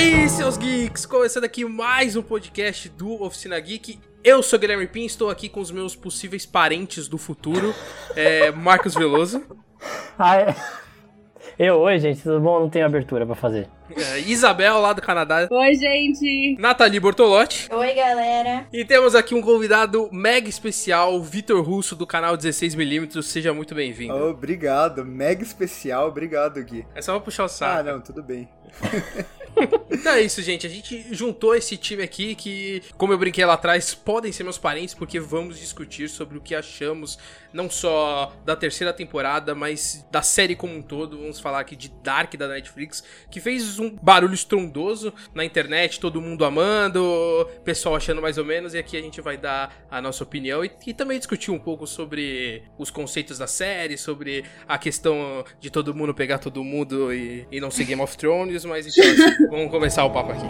aí, seus geeks! Começando aqui mais um podcast do Oficina Geek. Eu sou Guilherme Pin, estou aqui com os meus possíveis parentes do futuro, é, Marcos Veloso. Ah, é. Eu, oi, gente, tudo bom? Não tenho abertura pra fazer. É, Isabel, lá do Canadá. Oi, gente. Nathalie Bortolotti. Oi, galera. E temos aqui um convidado mega especial, Vitor Russo, do canal 16mm. Seja muito bem-vindo. Obrigado, mega especial, obrigado, Gui. É só pra puxar o saco. Ah, não, tudo bem. Então é isso, gente. A gente juntou esse time aqui que, como eu brinquei lá atrás, podem ser meus parentes, porque vamos discutir sobre o que achamos, não só da terceira temporada, mas da série como um todo. Vamos falar aqui de Dark da Netflix, que fez um barulho estrondoso na internet, todo mundo amando, pessoal achando mais ou menos, e aqui a gente vai dar a nossa opinião e, e também discutir um pouco sobre os conceitos da série, sobre a questão de todo mundo pegar todo mundo e, e não ser Game of Thrones, mas então assim, vamos começar o papo aqui.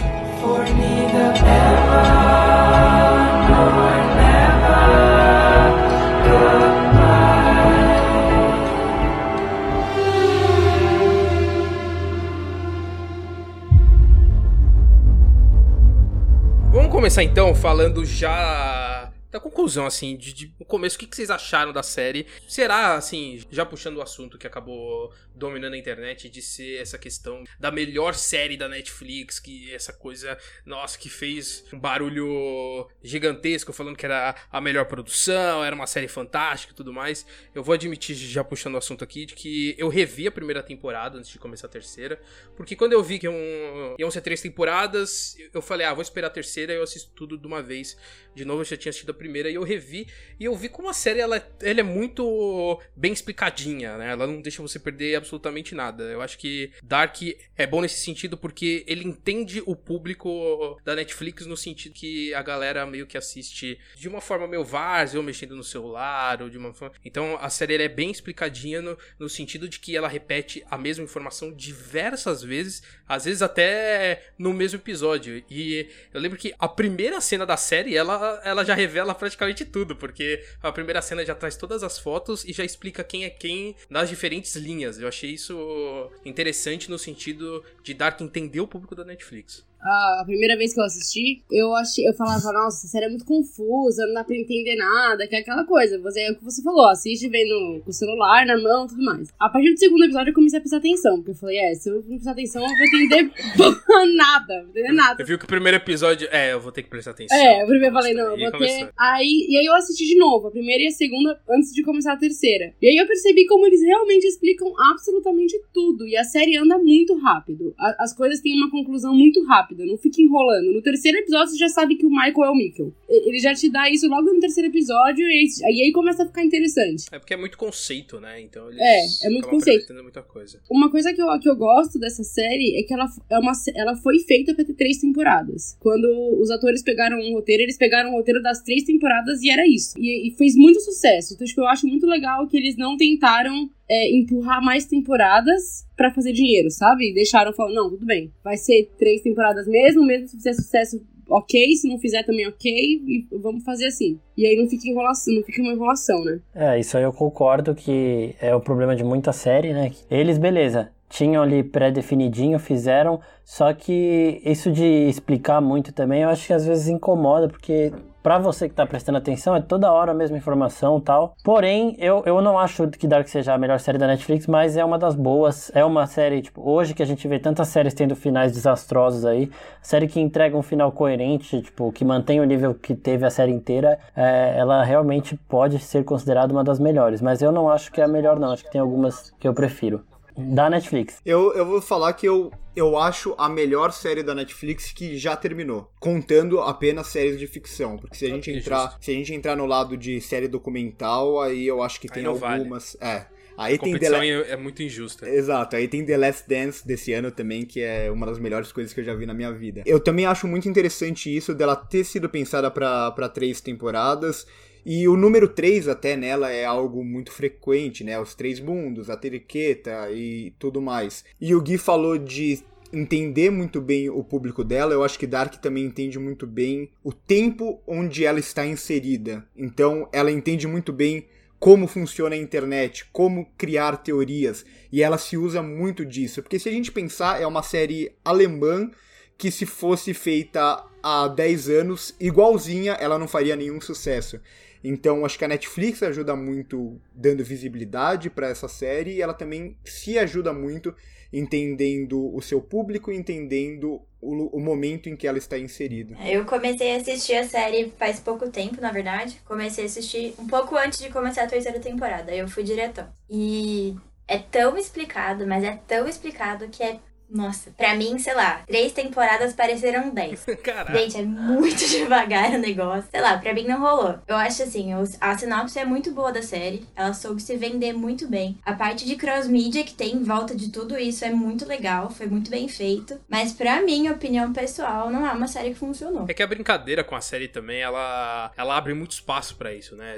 Vamos começar então falando já da conclusão, assim, de, de no começo, o que, que vocês acharam da série? Será, assim, já puxando o assunto que acabou dominando a internet, de ser essa questão da melhor série da Netflix, que essa coisa, nossa, que fez um barulho gigantesco, falando que era a melhor produção, era uma série fantástica e tudo mais. Eu vou admitir, já puxando o assunto aqui, de que eu revi a primeira temporada antes de começar a terceira, porque quando eu vi que iam, iam ser três temporadas, eu falei, ah, vou esperar a terceira e eu assisto tudo de uma vez. De novo, eu já tinha assistido a primeira e eu revi, e eu vi como a série, ela, ela é muito bem explicadinha, né? Ela não deixa você perder absolutamente nada. Eu acho que Dark é bom nesse sentido porque ele entende o público da Netflix no sentido que a galera meio que assiste de uma forma meio várzea, ou mexendo no celular, ou de uma forma... Então a série é bem explicadinha no, no sentido de que ela repete a mesma informação diversas vezes, às vezes até no mesmo episódio. E eu lembro que a primeira cena da série, ela, ela já revela praticamente tudo, porque a primeira cena já traz todas as fotos e já explica quem é quem nas diferentes linhas. Eu achei isso interessante no sentido de dar que entender o público da Netflix. A primeira vez que eu assisti, eu achei, eu falava, nossa, essa série é muito confusa, não dá pra entender nada, que é aquela coisa. Você, é o que você falou, assiste vendo com o celular na mão e tudo mais. A partir do segundo episódio eu comecei a prestar atenção, porque eu falei, é, se eu não prestar atenção, eu vou entender nada, não vou entender nada. Eu vi que o primeiro episódio. É, eu vou ter que prestar atenção. É, o primeiro eu falei, não, eu vou começou. ter. Aí, e aí eu assisti de novo, a primeira e a segunda, antes de começar a terceira. E aí eu percebi como eles realmente explicam absolutamente tudo. E a série anda muito rápido. A- as coisas têm uma conclusão muito rápida, não fica enrolando. No terceiro episódio você já sabe que o Michael é o Mikkel. Ele já te dá isso logo no terceiro episódio, e aí, começa a ficar interessante. É porque é muito conceito, né? Então eles. É, é muito conceito. muita coisa. Uma coisa que eu, que eu gosto dessa série é que ela, é uma, ela foi feita pra ter três temporadas. Quando os atores pegaram um roteiro, eles pegaram o roteiro das três temporadas e era isso. E, e fez muito sucesso. Então, tipo, eu acho muito legal que eles não tentaram é, empurrar mais temporadas pra fazer dinheiro, sabe? Deixaram falar, não, tudo bem. Vai ser três temporadas mesmo, mesmo se fizer sucesso, ok. Se não fizer também, ok. E vamos fazer assim. E aí não fica enrolação, não fica uma enrolação, né? É, isso aí eu concordo que é o problema de muita série, né? Eles, beleza, tinham ali pré-definidinho, fizeram, só que isso de explicar muito também, eu acho que às vezes incomoda, porque pra você que tá prestando atenção, é toda hora a mesma informação e tal. Porém, eu, eu não acho que Dark seja a melhor série da Netflix, mas é uma das boas. É uma série, tipo, hoje que a gente vê tantas séries tendo finais desastrosos aí, série que entrega um final coerente, tipo, que mantém o nível que teve a série inteira, é, ela realmente pode ser considerada uma das melhores. Mas eu não acho que é a melhor, não. Acho que tem algumas que eu prefiro. Da Netflix. Eu, eu vou falar que eu, eu acho a melhor série da Netflix que já terminou, contando apenas séries de ficção, porque se a gente entrar, se a gente entrar no lado de série documental, aí eu acho que tem não vale. algumas, é. Aí A tem The competição La- é, é muito injusta. Exato, aí tem The Last Dance desse ano também, que é uma das melhores coisas que eu já vi na minha vida. Eu também acho muito interessante isso dela ter sido pensada pra três temporadas. E o número 3 até nela é algo muito frequente, né? Os três mundos, a teriqueta e tudo mais. E o Gui falou de entender muito bem o público dela, eu acho que Dark também entende muito bem o tempo onde ela está inserida. Então, ela entende muito bem como funciona a internet, como criar teorias, e ela se usa muito disso, porque se a gente pensar, é uma série alemã que se fosse feita há 10 anos, igualzinha, ela não faria nenhum sucesso. Então, acho que a Netflix ajuda muito dando visibilidade para essa série e ela também se ajuda muito entendendo o seu público, entendendo o, o, momento em que ela está inserida. Eu comecei a assistir a série faz pouco tempo, na verdade. Comecei a assistir um pouco antes de começar a terceira temporada. Eu fui direto. E é tão explicado, mas é tão explicado que é nossa, pra mim, sei lá, três temporadas pareceram dez. Caraca. Gente, é muito devagar o negócio. Sei lá, pra mim não rolou. Eu acho assim, a sinopse é muito boa da série. Ela soube se vender muito bem. A parte de cross-mídia que tem em volta de tudo isso é muito legal, foi muito bem feito. Mas pra mim, opinião pessoal, não é uma série que funcionou. É que a brincadeira com a série também, ela, ela abre muito espaço para isso, né?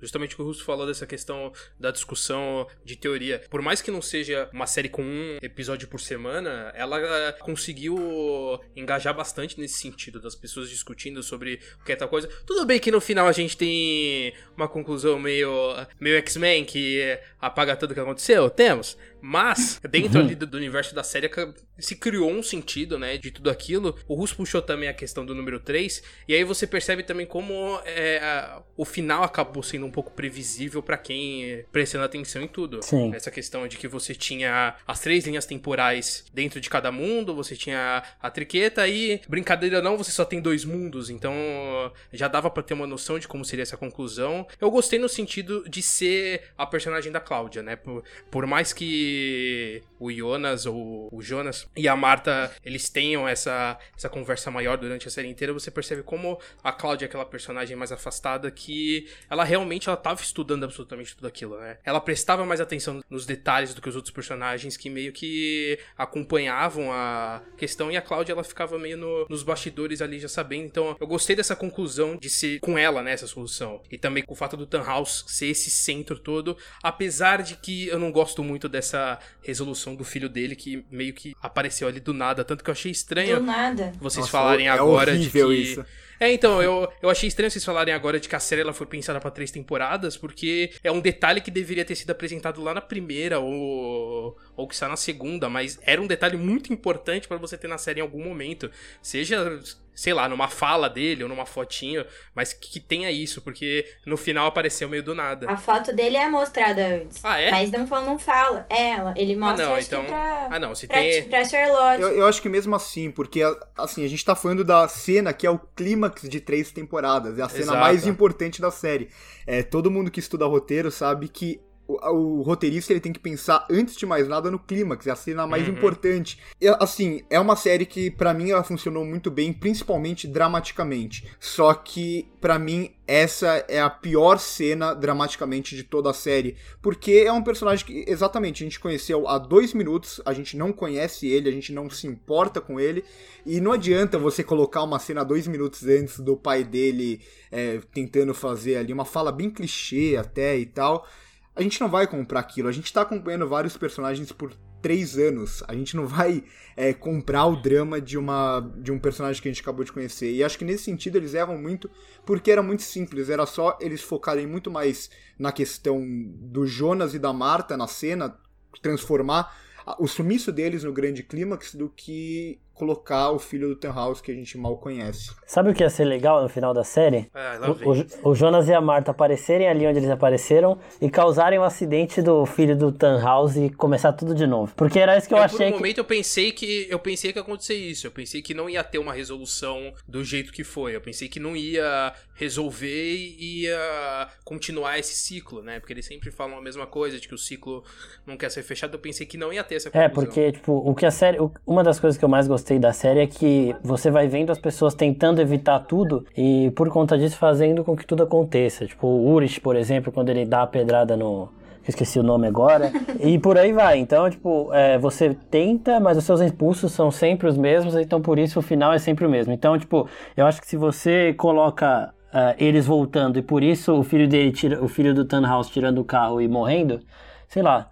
Justamente o que o Russo falou dessa questão da discussão de teoria. Por mais que não seja uma série com um episódio por semana, ela eh, conseguiu engajar bastante nesse sentido, das pessoas discutindo sobre o que é tal coisa. Tudo bem que no final a gente tem uma conclusão meio, meio X-Men que apaga tudo que aconteceu, temos. Mas, dentro uhum. ali do, do, universo da série, se criou um sentido, né, de tudo aquilo. O Russo puxou também a questão do número 3, e aí você percebe também como é, a, o final acabou sendo um pouco previsível para quem prestando atenção em tudo. Sim. Essa questão de que você tinha as três linhas temporais dentro de cada mundo, você tinha a triqueta e, brincadeira não, você só tem dois mundos, então já dava para ter uma noção de como seria essa conclusão. Eu gostei no sentido de ser a personagem da Cláudia, né, por, por mais que o Jonas ou o Jonas e a Marta eles tenham essa, essa conversa maior durante a série inteira, você percebe como a Cláudia é aquela personagem mais afastada que ela realmente ela tava estudando absolutamente tudo aquilo, né? Ela prestava mais atenção nos detalhes do que os outros personagens que meio que acompanhavam a questão e a Cláudia ela ficava meio no, nos bastidores ali já sabendo. Então eu gostei dessa conclusão de ser com ela, né, solução. E também com o fato do House ser esse centro todo, apesar de que eu não gosto muito dessa resolução do filho dele que meio que apareceu ali do nada. Tanto que eu achei estranho. Do nada. Vocês Nossa, falarem é agora de que. Isso. É, então, eu, eu achei estranho vocês falarem agora de que a série ela foi pensada para três temporadas, porque é um detalhe que deveria ter sido apresentado lá na primeira ou, ou que está na segunda, mas era um detalhe muito importante para você ter na série em algum momento. Seja sei lá, numa fala dele ou numa fotinho, mas que, que, tenha isso, porque no final apareceu meio do nada. A foto dele é mostrada antes. Ah, é? Mas não, não fala. É ela. Ele mostra ah, não, então... pra, ah, não, se pra, tem... pra Charlotte. Eu, eu, acho que mesmo assim, porque assim, a gente tá falando da cena que é o clímax de três temporadas, é a cena Exato. mais importante da série. É, todo mundo que estuda roteiro sabe que o, o, roteirista ele tem que pensar antes de mais nada no clímax, é a cena mais uhum. importante. E, assim, é uma série que para mim ela funcionou muito bem, principalmente dramaticamente. Só que para mim essa é a pior cena dramaticamente de toda a série, porque é um personagem que exatamente a gente conheceu há dois minutos, a gente não conhece ele, a gente não se importa com ele e não adianta você colocar uma cena dois minutos antes do pai dele é, tentando fazer ali uma fala bem clichê até e tal a gente não vai comprar aquilo. A gente tá acompanhando vários personagens por três anos. A gente não vai é, comprar o drama de, uma, de um personagem que a gente acabou de conhecer. E acho que nesse sentido eles erram muito, porque era muito simples. Era só eles focarem muito mais na questão do Jonas e da Marta na cena, transformar o sumiço deles no grande clímax do que colocar o filho do Tenhouse que a gente mal conhece. Sabe o que ia ser legal no final da série? É, o, o, Jonas e a Marta aparecerem ali onde eles apareceram e causarem o um acidente do filho do Tannhaus e começar tudo de novo. Porque era isso que eu, eu achei. Por um que... momento eu pensei que eu pensei que ia acontecer isso. Eu pensei que não ia ter uma resolução do jeito que foi. Eu pensei que não ia resolver e ia continuar esse ciclo, né? Porque eles sempre falam a mesma coisa, de que o ciclo não quer ser fechado. Eu pensei que não ia ter essa conclusão. É, porque, tipo, o que a série. Uma das coisas que eu mais gostei gostei da série é que você vai vendo as pessoas tentando evitar tudo e por conta disso fazendo com que tudo aconteça. Tipo, o Urich, por exemplo, quando ele dá a pedrada no, esqueci o nome agora, e por aí vai. Então, tipo, é, você tenta, mas os seus impulsos são sempre os mesmos, então por isso o final é sempre o mesmo. Então, tipo, eu acho que se você coloca uh, eles voltando e por isso o filho dele, tira, o filho do Tannhaus tirando o carro e morrendo, sei lá,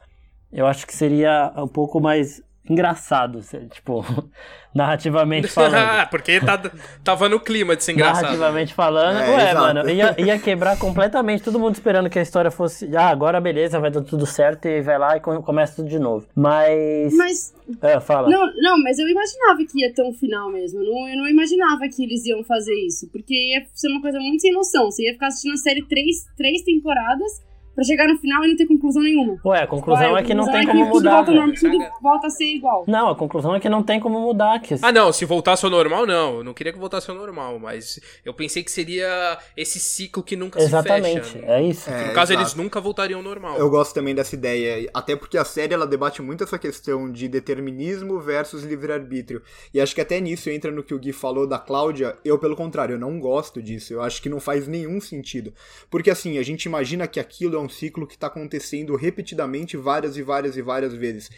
eu acho que seria um pouco mais engraçado, tipo, narrativamente falando. Porque tá, tava no clima de ser engraçado. Narrativamente falando, é, ué, exato. mano, ia, ia quebrar completamente, todo mundo esperando que a história fosse, ah, agora beleza, vai dar tudo certo e vai lá e começa tudo de novo. Mas... Mas... É, fala. Não, não, mas eu imaginava que ia ter um final mesmo, eu não, eu não imaginava que eles iam fazer isso, porque ia ser uma coisa muito sem noção, você ia ficar assistindo a série três, três temporadas pra chegar no final e não ter conclusão nenhuma. Ué, a conclusão Ué, é que não tem é como mudar. Tudo volta, tudo volta a ser igual. Não, a conclusão é que não tem como mudar. Que... Ah, não, se voltasse ao normal, não. Eu não queria que voltasse ao normal, mas eu pensei que seria esse ciclo que nunca Exatamente, se fecha. Exatamente, é isso. É, no caso, exato. eles nunca voltariam ao normal. Eu gosto também dessa ideia, até porque a série ela debate muito essa questão de determinismo versus livre-arbítrio. E acho que até nisso entra no que o Gui falou da Cláudia. Eu, pelo contrário, eu não gosto disso. Eu acho que não faz nenhum sentido. Porque assim, a gente imagina que aquilo é um ciclo que tá acontecendo repetidamente várias e várias e várias vezes.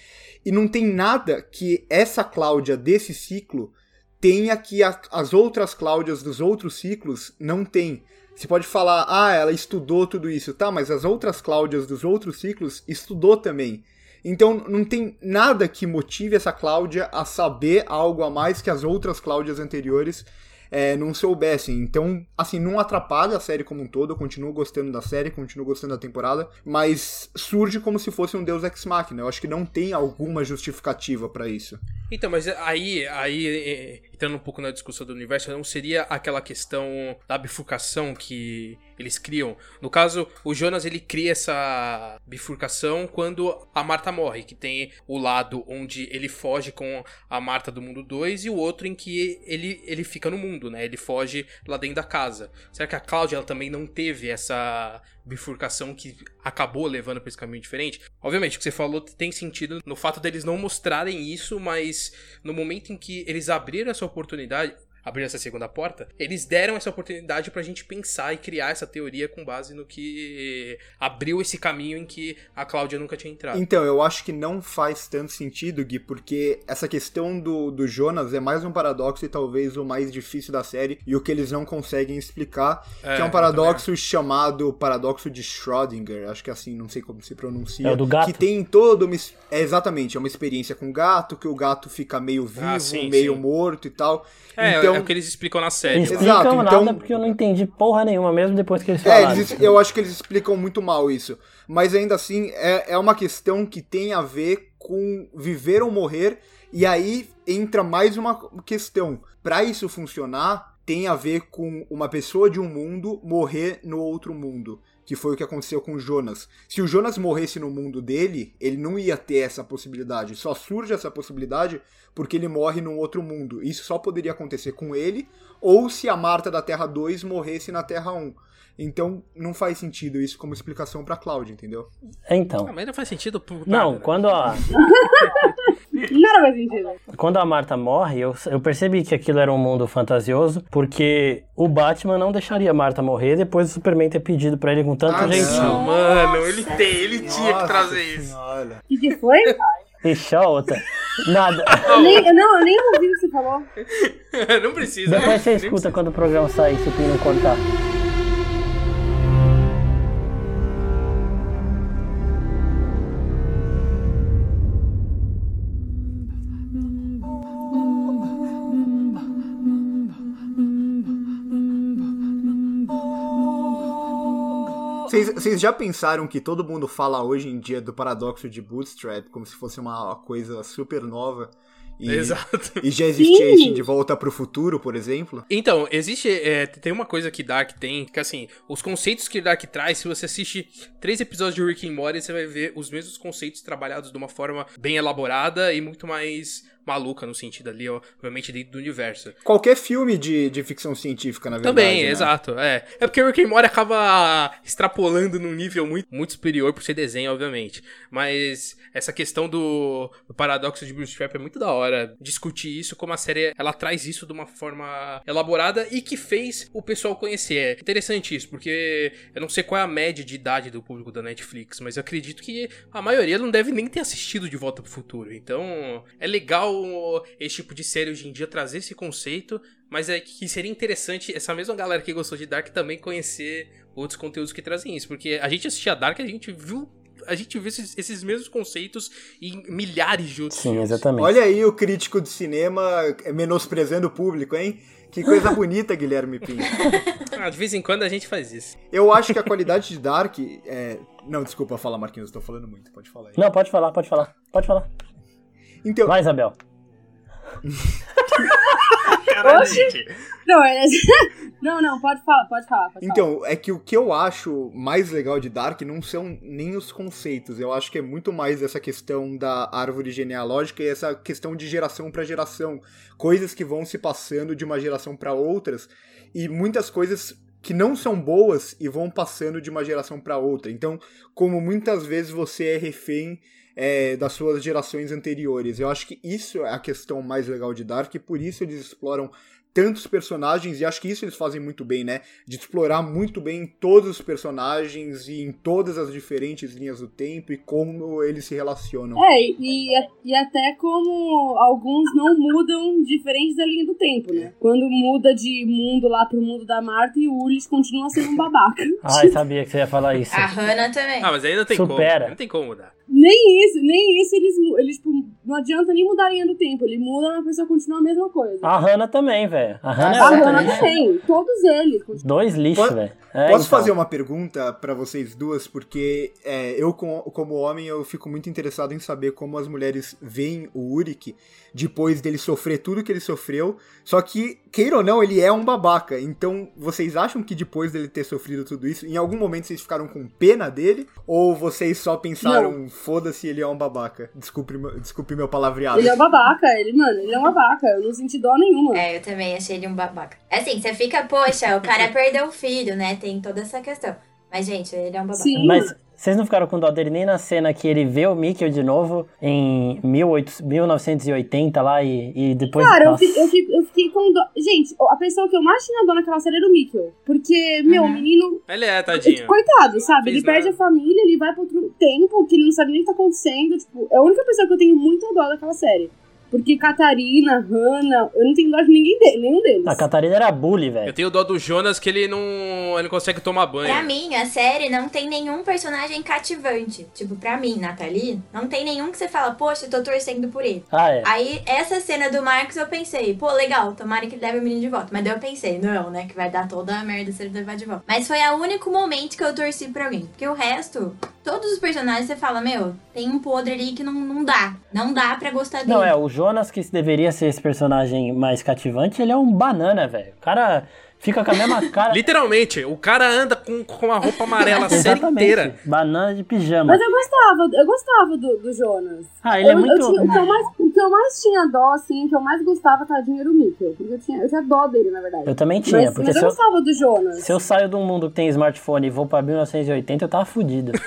E não tem nada que essa Cláudia desse ciclo tenha que a, as outras Cláudias dos outros ciclos não têm. Você pode falar, ah, ela estudou tudo isso, tá, mas as outras Cláudias dos outros ciclos estudou também. Então não tem nada que motive essa Cláudia a saber algo a mais que as outras Cláudias anteriores é, não soubessem. Então, assim, não atrapalha a série como um todo. Eu continuo gostando da série, continuo gostando da temporada, mas surge como se fosse um Deus Ex Machina. Eu acho que não tem alguma justificativa para isso. Então, mas aí, aí entrando um pouco na discussão do universo, não seria aquela questão da bifurcação que eles criam? No caso, o Jonas ele cria essa bifurcação quando a Marta morre, que tem o lado onde ele foge com a Marta do mundo 2 e o outro em que ele, ele fica no mundo, né? Ele foge lá dentro da casa. Será que a Cláudia ela também não teve essa bifurcação que acabou levando para esse caminho diferente? Obviamente, o que você falou tem sentido no fato deles não mostrarem isso, mas no momento em que eles abriram essa oportunidade, abrir essa segunda porta, eles deram essa oportunidade pra gente pensar e criar essa teoria com base no que abriu esse caminho em que a Cláudia nunca tinha entrado. Então, eu acho que não faz tanto sentido, Gui, porque essa questão do, do Jonas é mais um paradoxo e talvez o mais difícil da série e o que eles não conseguem explicar, é, que é um paradoxo chamado paradoxo de Schrödinger, acho que é assim, não sei como se pronuncia. É o do gato. Que tem todo uma... É, exatamente, é uma experiência com gato, que o gato fica meio ah, vivo, ah, sim, meio sim. morto e tal. É, então, é o que eles explicam na série. Eles explicam Exato, nada então... porque eu não entendi porra nenhuma, mesmo depois que eles falaram. É, eles, eu acho que eles explicam muito mal isso. Mas ainda assim, é, é uma questão que tem a ver com viver ou morrer. E aí entra mais uma questão. Para isso funcionar, tem a ver com uma pessoa de um mundo morrer no outro mundo que foi o que aconteceu com o Jonas. Se o Jonas morresse no mundo dele, ele não ia ter essa possibilidade. Só surge essa possibilidade porque ele morre num outro mundo. Isso só poderia acontecer com ele, ou se a Marta da Terra 2 morresse na Terra 1. Então, não faz sentido isso como explicação pra Cláudia, entendeu? Então. Ah, mas não faz sentido pro Não, quando a. Nada faz sentido. Quando a Marta morre, eu, eu percebi que aquilo era um mundo fantasioso, porque o Batman não deixaria a Marta morrer depois do Superman ter pedido pra ele com tanto ah, jeitinho. Não, mano, ele tem, ele tinha que trazer isso. O que, que foi? Ixi, outra. Nada. Eu nem, não, eu nem ouvi o que você falou. não precisa. Depois você escuta precisa. quando o programa sair, se o Pino cortar. Vocês já pensaram que todo mundo fala hoje em dia do paradoxo de Bootstrap como se fosse uma coisa super nova? E, Exato. E já existia isso de volta para o futuro, por exemplo? Então, existe. É, tem uma coisa que Dark tem, que assim, os conceitos que Dark traz, se você assiste três episódios de Rick and Morty, você vai ver os mesmos conceitos trabalhados de uma forma bem elaborada e muito mais maluca no sentido ali, obviamente, dentro do universo. Qualquer filme de, de ficção científica, na verdade. Também, né? exato. É. é porque o Rick and Morty acaba extrapolando num nível muito, muito superior por ser desenho, obviamente. Mas essa questão do, do paradoxo de Bruce Trap é muito da hora discutir isso, como a série ela traz isso de uma forma elaborada e que fez o pessoal conhecer. É interessante isso, porque eu não sei qual é a média de idade do público da Netflix, mas eu acredito que a maioria não deve nem ter assistido De Volta pro Futuro. Então, é legal esse tipo de série hoje em dia trazer esse conceito, mas é que seria interessante essa mesma galera que gostou de Dark também conhecer outros conteúdos que trazem isso, porque a gente assistia Dark, a gente viu a gente vê esses, esses mesmos conceitos em milhares de outros Sim, filmes. exatamente. Olha aí o crítico de cinema menosprezando o público, hein? Que coisa bonita, Guilherme Pinto. Ah, de vez em quando a gente faz isso. Eu acho que a qualidade de Dark é... Não, desculpa falar, Marquinhos, eu tô falando muito, pode falar aí. Não, pode falar, pode falar. Pode falar. Então, Vai, Isabel. Caralho, gente. Não, é... não, não, pode falar, pode falar. Pode falar. Então, é que o que eu acho mais legal de Dark não são nem os conceitos. Eu acho que é muito mais essa questão da árvore genealógica e essa questão de geração para geração. Coisas que vão se passando de uma geração para outras e muitas coisas que não são boas e vão passando de uma geração para outra. Então, como muitas vezes você é refém é, das suas gerações anteriores. Eu acho que isso é a questão mais legal de Dark e por isso eles exploram tantos personagens, e acho que isso eles fazem muito bem, né? De explorar muito bem todos os personagens e em todas as diferentes linhas do tempo e como eles se relacionam. É, e, e até como alguns não mudam diferente da linha do tempo, né? Quando muda de mundo lá pro mundo da Marta e o Ulis continua sendo um babaca. Ai, sabia que você ia falar isso. A Hannah também. Ah, mas não tem Supera. como. Não tem como mudar. Nem isso, nem isso eles, eles tipo, não adianta nem mudar a linha do tempo. Ele muda, a pessoa continua a mesma coisa. A Hannah também, velho. A Hannah a é Hannah também, todos eles. Dois lixos, velho. É, Posso então. fazer uma pergunta pra vocês duas? Porque é, eu, com- como homem, eu fico muito interessado em saber como as mulheres veem o Uric depois dele sofrer tudo que ele sofreu. Só que, queira ou não, ele é um babaca. Então, vocês acham que depois dele ter sofrido tudo isso, em algum momento vocês ficaram com pena dele? Ou vocês só pensaram, foda-se, ele é um babaca? Desculpe, meu- desculpe meu palavreado. Ele é um babaca, ele, mano, ele é um babaca. Eu não senti dó nenhuma. É, eu também achei ele um babaca. Assim, você fica, poxa, o cara perdeu o filho, né? Tem toda essa questão. Mas, gente, ele é um babaca. Sim. Mas vocês não ficaram com dó dele nem na cena que ele vê o Mikkel de novo em 1800 1980 lá e, e depois. Cara, eu, Nossa. fi- eu, fiquei, eu fiquei com dó. Gente, a pessoa que eu mais tinha dó naquela série era o Mikkel. Porque, meu, o Uhum. menino. Ele é, tadinho. Coitado, sabe? Fez ele perde nada. a família, ele vai pra outro tempo que ele não sabe nem o que tá acontecendo. Tipo, é a única pessoa que eu tenho muito dó daquela série. Porque Catarina, Hannah, eu não tenho dó de ninguém dele, nenhum deles. A Catarina era bully, Eu velho. tenho dó do Jonas que ele não, ele não consegue tomar banho. Pra mim, a série não tem nenhum personagem cativante. Tipo, pra mim, Nathalie, não tem nenhum que você fala, poxa, eu tô torcendo por ele. Ah, é. Aí, essa cena do Marcos, eu pensei, pô, legal, tomara que ele leve o menino de volta. Mas daí eu pensei, não, né, que vai dar toda a merda se ele levar de volta. Mas foi o único momento que eu torci pra alguém. Porque o resto, todos os personagens, você fala, meu, tem um podre ali que não, não dá. Não dá pra gostar dele. Não, é, o Jonas, que deveria ser esse personagem mais cativante, ele é um banana, velho. O cara fica com a mesma cara. Literalmente, o cara anda com, com uma roupa amarela a série inteira. Banana de pijama. Mas eu gostava, eu gostava do, do Jonas. Ah, ele é Eu- eu muito. tinha- o, que eu mais, o que eu mais tinha dó, assim, o que eu mais gostava, tadinho, era o Mikkel. Porque eu tinha, eu tinha dó dele, na verdade. Eu também tinha, mas, porque mas eu eu, gostava do Jonas. se eu saio de um mundo que tem smartphone e vou pra 1980, eu tava fudido.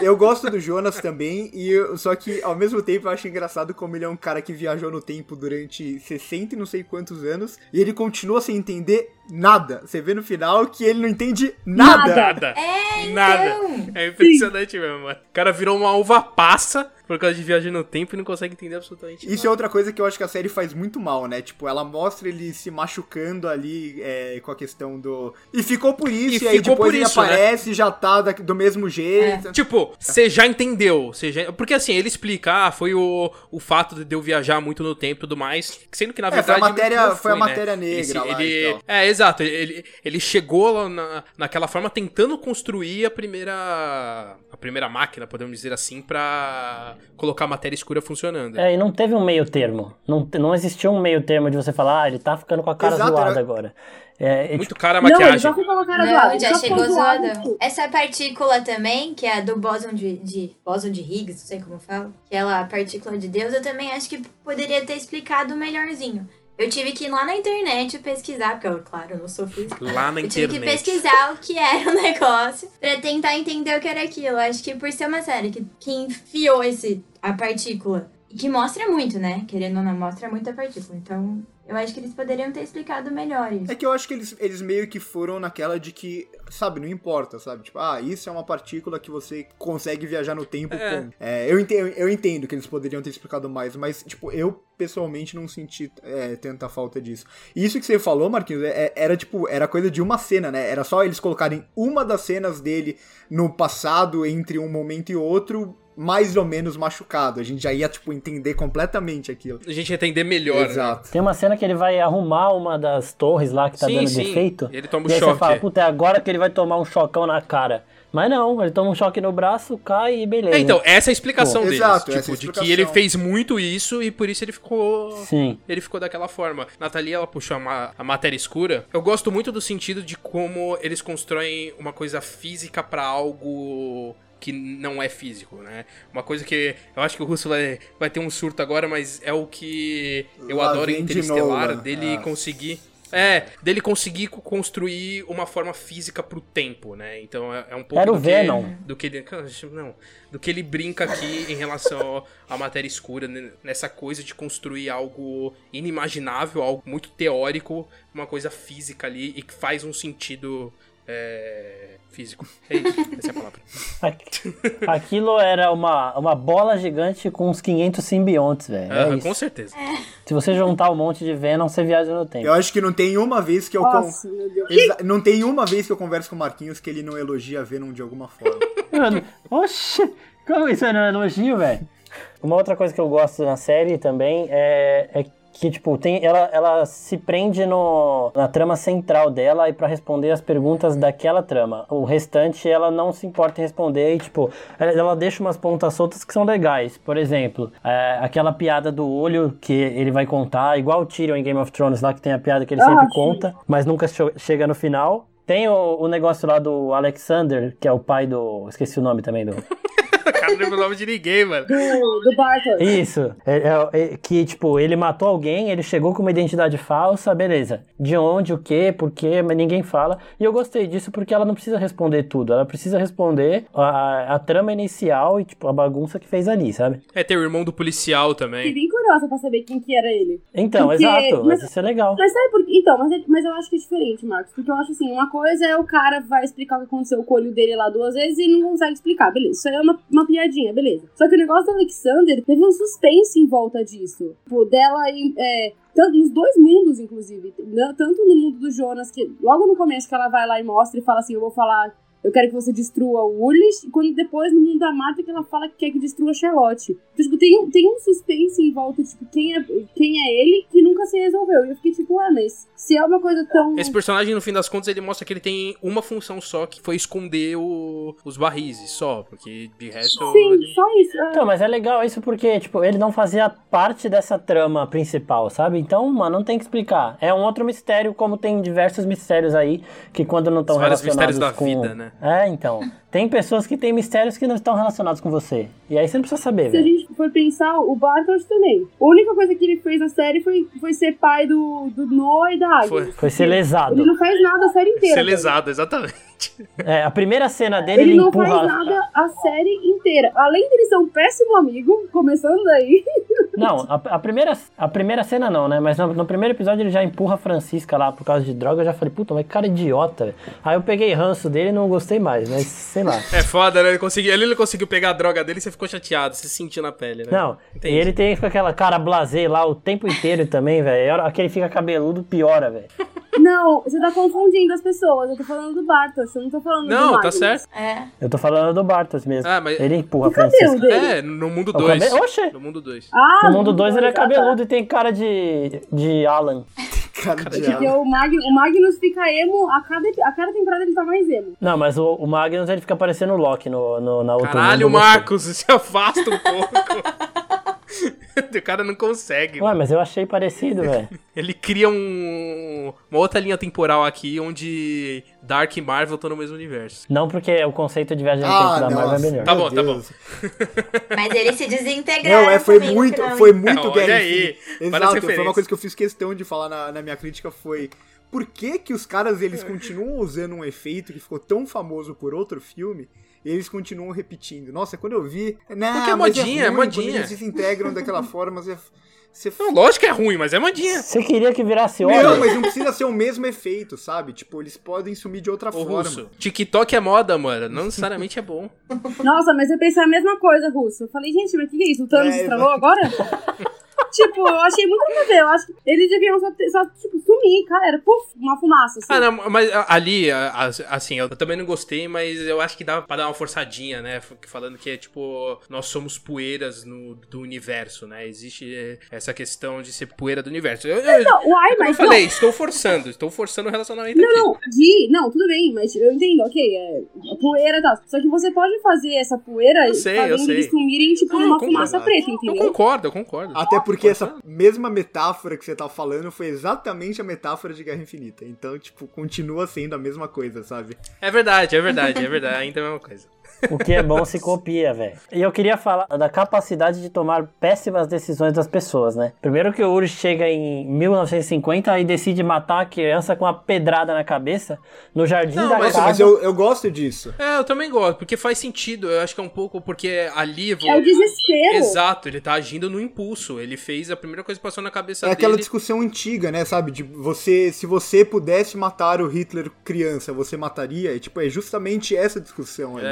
Eu gosto do Jonas também, e eu- só que ao mesmo tempo eu acho engraçado como ele é um cara que viajou no tempo durante 60 e não sei quantos anos, e ele continua sem entender nada. Você vê no final que ele não entende nada. Nada. É, Nada. então. É impressionante mesmo, mano. O cara virou uma uva passa por causa de viagem no tempo e não consegue entender absolutamente Isso é outra coisa que eu acho que a série faz muito mal, né? Tipo, ela mostra ele se machucando ali é, com a questão do. E ficou por isso, E e, aí depois por ele isso, né? aparece e já tá do mesmo jeito. Tipo, você já entendeu. Você já... Porque assim, ele explica, ah, foi o, o fato de eu viajar muito no tempo e tudo mais. Sendo que na É, foi a verdade. matéria- não foi a né? matéria negra Esse- lá ele- e tal. É, exato. Ele, ele chegou lá na, naquela forma tentando construir a primeira. A primeira máquina, podemos dizer assim, pra colocar a matéria escura funcionando. É, e não teve um meio termo. Não, não existiu um meio termo de você falar, ah, ele tá ficando com a cara Exato, zoada era- agora. É, e, Muito cara a Não, ele maquiagem. já ficou com a cara Não, zoada. já chegou zoada. tipo, Essa partícula também, que é a do bóson de, de bóson de Higgs, não sei como fala, que é a partícula de Deus, eu também acho que poderia ter explicado melhorzinho. Eu tive que ir lá na internet pesquisar, porque eu, claro, não sou física. Lá na Eu tive que internet. pesquisar o que era o negócio pra tentar entender o que era aquilo. Acho que por ser uma série que, que enfiou esse, a partícula e que mostra muito, né? Querendo ou não, mostra muito a partícula. Então, Eu acho que eles poderiam ter explicado melhor isso. É que eu acho que eles, eles meio que foram naquela de que, sabe, não importa, sabe? Tipo, ah, isso é uma partícula que você consegue viajar no tempo É. com. É, eu, entendo, eu entendo que eles poderiam ter explicado mais, mas, tipo, eu pessoalmente não senti é, tanta falta disso. E isso que você falou, Marquinhos, é- era tipo, era coisa de uma cena, né? Era só eles colocarem uma das cenas dele no passado, entre um momento e outro, mais ou menos machucado. A gente já ia, tipo, entender completamente aquilo. A gente ia entender melhor. né? Exato. Tem uma cena que ele vai arrumar uma das torres lá que tá Sim, dando sim. defeito. Ele toma um e aí choque. você fala, puta, é agora que ele vai tomar um chocão na cara. Mas não, ele toma um choque no braço, cai e beleza. É, então, essa é a explicação Pô, deles. exato, tipo, essa é a de que ele fez muito isso e por isso ele ficou. Sim. Ele ficou daquela forma. Natalia, ela puxou a, ma- a matéria escura. Eu gosto muito do sentido de como eles constroem uma coisa física pra algo que não é físico, né? Uma coisa que eu acho que o Russo vai, vai ter um surto agora, mas é o que eu Lá adoro em vem de Interestelar, Nolan. dele Ah. conseguir É, dele conseguir co- construir uma forma física pro tempo, né? Então é, é um pouco do que, Venom. do que ele não, do que ele brinca aqui em relação à matéria escura, né? nessa coisa de construir algo inimaginável, algo muito teórico, uma coisa física ali e que faz um sentido é, físico. É isso, essa é a palavra. Aqu- Aquilo era uma, uma bola gigante com uns 500 simbiontes, velho. É Aham, isso. com certeza. Se você juntar um monte de Venom, você viaja no tempo. Eu acho que não tem uma vez que eu. con- Nossa, meu Deus. Exa- Não tem uma vez que eu converso com o Marquinhos que ele não elogia Venom de alguma forma. Mano, Oxi, como isso não é elogio, velho? Uma outra coisa que eu gosto na série também é, é que, tipo, tem, ela, ela se prende no, na trama central dela e pra responder as perguntas daquela trama. O restante ela não se importa em responder e, tipo, ela, ela deixa umas pontas soltas que são legais. Por exemplo, é, aquela piada do olho que ele vai contar, igual o Tyrion em Game of Thrones lá, que tem a piada que ele Ah, sempre sim. conta, mas nunca chega no final. Tem o, o negócio lá do Alexander, que é o pai do. Esqueci o nome também do. Não lembra o nome de ninguém, mano. Do, do Bartos. Isso. É, é- é que, tipo, ele matou alguém, ele chegou com uma identidade falsa, beleza. De onde, o quê, por quê, mas ninguém fala. E eu gostei disso porque ela não precisa responder tudo. Ela precisa responder a, a trama inicial e, tipo, a bagunça que fez ali, sabe? É, tem o irmão do policial Fiquei também. bem curiosa pra saber quem que era ele. Então, Porque- exato. mas- Mas isso é legal. Mas sabe por quê? Então, mas, é- mas eu acho que é diferente, Marcos. Porque eu acho assim, uma coisa é o cara vai explicar o que aconteceu com o olho dele lá duas vezes e não consegue explicar. Beleza, isso aí é uma, uma piadinha, beleza. Só que o negócio do Alexander teve um suspense em volta disso. Tipo, dela é, tanto, nos dois mundos, inclusive. Tanto no mundo do Jonas, que logo no começo que ela vai lá e mostra e fala assim, eu vou falar... Eu quero que você destrua o Ullis. E quando depois, no mundo da Marta, que ela fala que quer que destrua a Charlotte. Então, tipo, tem, um- tem um suspense em volta, tipo, quem é, quem é ele que nunca se resolveu. E eu fiquei tipo, ah, mas se é uma coisa tão. Esse personagem, no fim das contas, ele mostra que ele tem uma função só, que foi esconder o- os barris, só. Porque de resto. Sim, ele- só isso. é. Então, mas é legal isso porque, tipo, ele não fazia parte dessa trama principal, sabe? Então, mano, não tem que explicar. É um outro mistério, como tem diversos mistérios aí, que quando não estão Os vários relacionados mistérios da com... vida, né? É, então. Tem pessoas que têm mistérios que não estão relacionados com você. E aí você não precisa saber, Se a gente for pensar, o Bartos também. A única coisa que ele fez na série foi, foi ser pai do, do Noah e da Agnes. Foi. Foi ser lesado. Ele não faz nada a série inteira. Ser lesado, exatamente. É, a primeira cena dele, Ele ele, não empurra... faz nada a série inteira. Além de ele ser um péssimo amigo, começando daí. Não, a, a primeira, a primeira cena não, né? Mas no, no primeiro episódio ele já empurra a Francisca lá por causa de droga. Eu já falei, puta, mas que cara idiota. velho. Aí eu peguei ranço dele e não gostei mais, mas sei lá. É foda, né? Ele, conseguiu, ele não conseguiu pegar a droga dele e você ficou chateado, você sentiu na pele, né? Não, Entendi. e ele tem aquela cara blasé lá o tempo inteiro também, velho. A hora que ele fica cabeludo, piora, velho. Não, você tá confundindo as pessoas. Eu tô falando do Bartos, eu não tô falando do Não, tá certo. É. Eu tô falando do Bartos mesmo. Ah, mas- Ele empurra a Francisca. É, no mundo O 2. cabe- Oxe! No mundo 2. Ah, No mundo 2 ele é ah, tá. cabeludo e tem cara de, de Alan. Cara, Cara, de Porque o, Mag, o Magnus fica emo, a cada, a cada temporada ele tá mais emo. Não, mas o, o Magnus ele fica parecendo o Loki no, no, na outra Caralho. Marcos, se afasta um pouco. o cara não consegue. Ué, mas eu achei parecido, velho. Ele cria um, uma outra linha temporal aqui onde Dark e Marvel estão no mesmo universo. Não porque o conceito de viagem no Ah, tempo da Marvel é melhor. Tá bom, tá Deus. Mas eles se desintegraram. Não, é, foi também muito, foi muito Olha Guerra aí, Exato, foi uma coisa que eu fiz questão de falar na, na minha crítica foi por que que os caras eles continuam usando um efeito que ficou tão famoso por outro filme E eles continuam repetindo. Nossa, quando eu vi. Não, Porque é mas modinha, é ruim, modinha. Quando eles se integram daquela forma, você. você Não, lógico que é ruim, mas é mandinha. Você queria que virasse não, homem? mas não precisa ser o mesmo efeito, sabe? Tipo, eles podem sumir de outra Ô, forma. Russo, TikTok é moda, mano. Não necessariamente é bom. Nossa, mas eu pensei a mesma coisa, Russo. Eu falei, gente, mas o que, que é isso? O Thanos É, estralou agora? tipo, eu achei muito nada a ver. Eu acho que eles deviam só, só tipo, sumir, cara. Era puf, uma fumaça, assim. Ah, não, mas ali, assim, eu também não gostei, mas eu acho que dava pra dar uma forçadinha, né? Falando que é tipo, nós somos poeiras no, do universo, né? Existe essa questão de ser poeira do universo. Eu, eu, Não, uai, como eu mas falei, estou forçando, estou forçando o relacionamento Não, aqui. não, de. Não, tudo bem, mas eu entendo, ok, é a poeira e tal. Só que você pode fazer essa poeira Eu sei, eu eles sumirem, tipo, Não, eu numa concordo. fumaça preta, Eu entendeu? concordo, eu concordo. Até porque essa mesma metáfora que você tá falando foi exatamente a metáfora de Guerra Infinita. Então, tipo, continua sendo a mesma coisa, sabe? É verdade, é verdade, é verdade. Ainda é a mesma coisa. O que é bom se copia, velho. E eu queria falar da capacidade de tomar péssimas decisões das pessoas, né? Primeiro que o Uri chega em 1950 e decide matar a criança com uma pedrada na cabeça no jardim Não, da mas- casa. mas eu, eu gosto disso. É, eu também gosto, porque faz sentido. Eu acho que é um pouco porque ali. vou- É o desespero. Exato, ele tá agindo no impulso. Ele fez a primeira coisa que passou na cabeça É aquela dele. discussão antiga, né, sabe? De você, se você pudesse matar o Hitler criança, você mataria? E, tipo, é justamente essa discussão ali.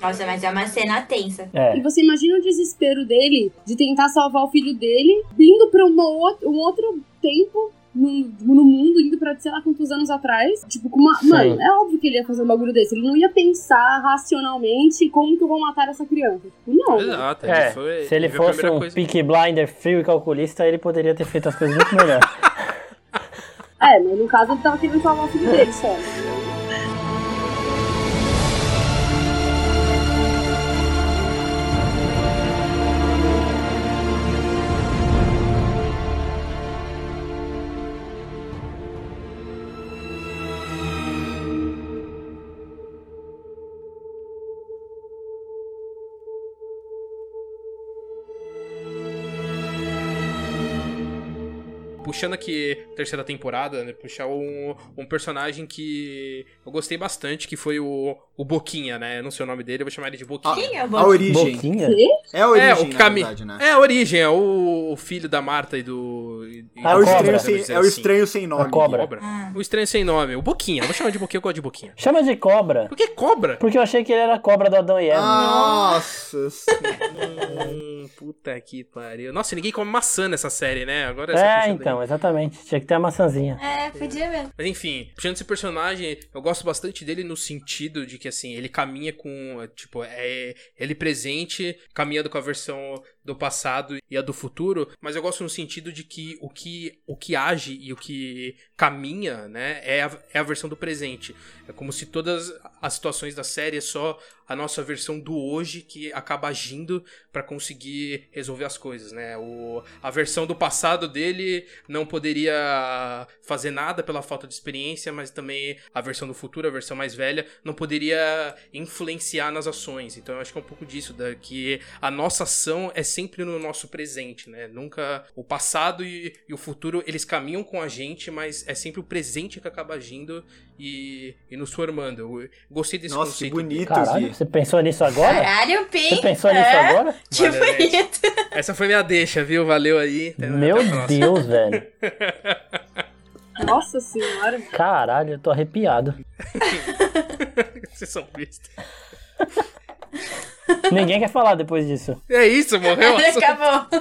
Nossa, mas é uma cena tensa. É. E você imagina o desespero dele de tentar salvar o filho dele, vindo pra uma outra, um outro tempo no, no mundo, indo pra sei lá quantos anos atrás. Tipo, com uma. Sim. Mano, é óbvio que ele ia fazer um bagulho desse. Ele não ia pensar racionalmente como que eu vou matar essa criança. Tipo, não. Exato, ele É, foi. se ele fosse um coisa- Peaky Blinder frio e calculista, ele poderia ter feito as coisas muito melhor. É, mas no caso ele tava querendo salvar o filho dele só. Puxando aqui terceira temporada, né? Puxar um, um personagem que eu gostei bastante, que foi o, o Boquinha, né? Eu não sei o nome dele, eu vou chamar ele de Boquinha. Quem é o A origem. Boquinha? É a origem, é, o na cami... verdade, né? É a origem, é o, o filho da Marta e do. e- Ah, É, a o cobra. sem, é o assim. estranho sem nome. A cobra. Cobra. Ah. O estranho sem nome. O Boquinha. Vou chamar de Boquinha, eu gosto de Boquinha. Chama de cobra. Por que cobra? Porque eu achei que ele era a cobra do Adão e Eva. Nossa. Hum, puta que pariu. Nossa, ninguém come maçã nessa série, né? Agora é, então, exatamente. Tinha que ter a maçãzinha. É, podia mesmo. Mas enfim, puxando esse personagem, eu gosto bastante dele no sentido de que, assim, ele caminha com, tipo, é ele presente, caminhando com a versão do passado e a do futuro, mas eu gosto no sentido de que o que, o que age e o que caminha, né, é a, é a versão do presente. É como se todas as situações da série é só a nossa versão do hoje que acaba agindo pra conseguir resolver as coisas, né? O, a versão do passado dele não poderia fazer nada pela falta de experiência, mas também a versão do futuro, a versão mais velha, não poderia influenciar nas ações. Então eu acho que é um pouco disso, da, que a nossa ação é sempre no nosso presente, né? Nunca o passado e, e o futuro eles caminham com a gente, mas é sempre o presente que acaba agindo e, e nos formando. Gostei desse Nossa, que conceito. bonito, Caralho, Gui. você pensou nisso agora? Caralho, Pi. Você pensou nisso é, agora? Que Valeu, gente. bonito. Essa foi minha deixa, viu? Valeu aí. Até- Meu até. Deus, velho. Nossa senhora. Caralho, eu tô arrepiado. Vocês são bestas. Ninguém quer falar depois disso. É isso, morreu? Acabou.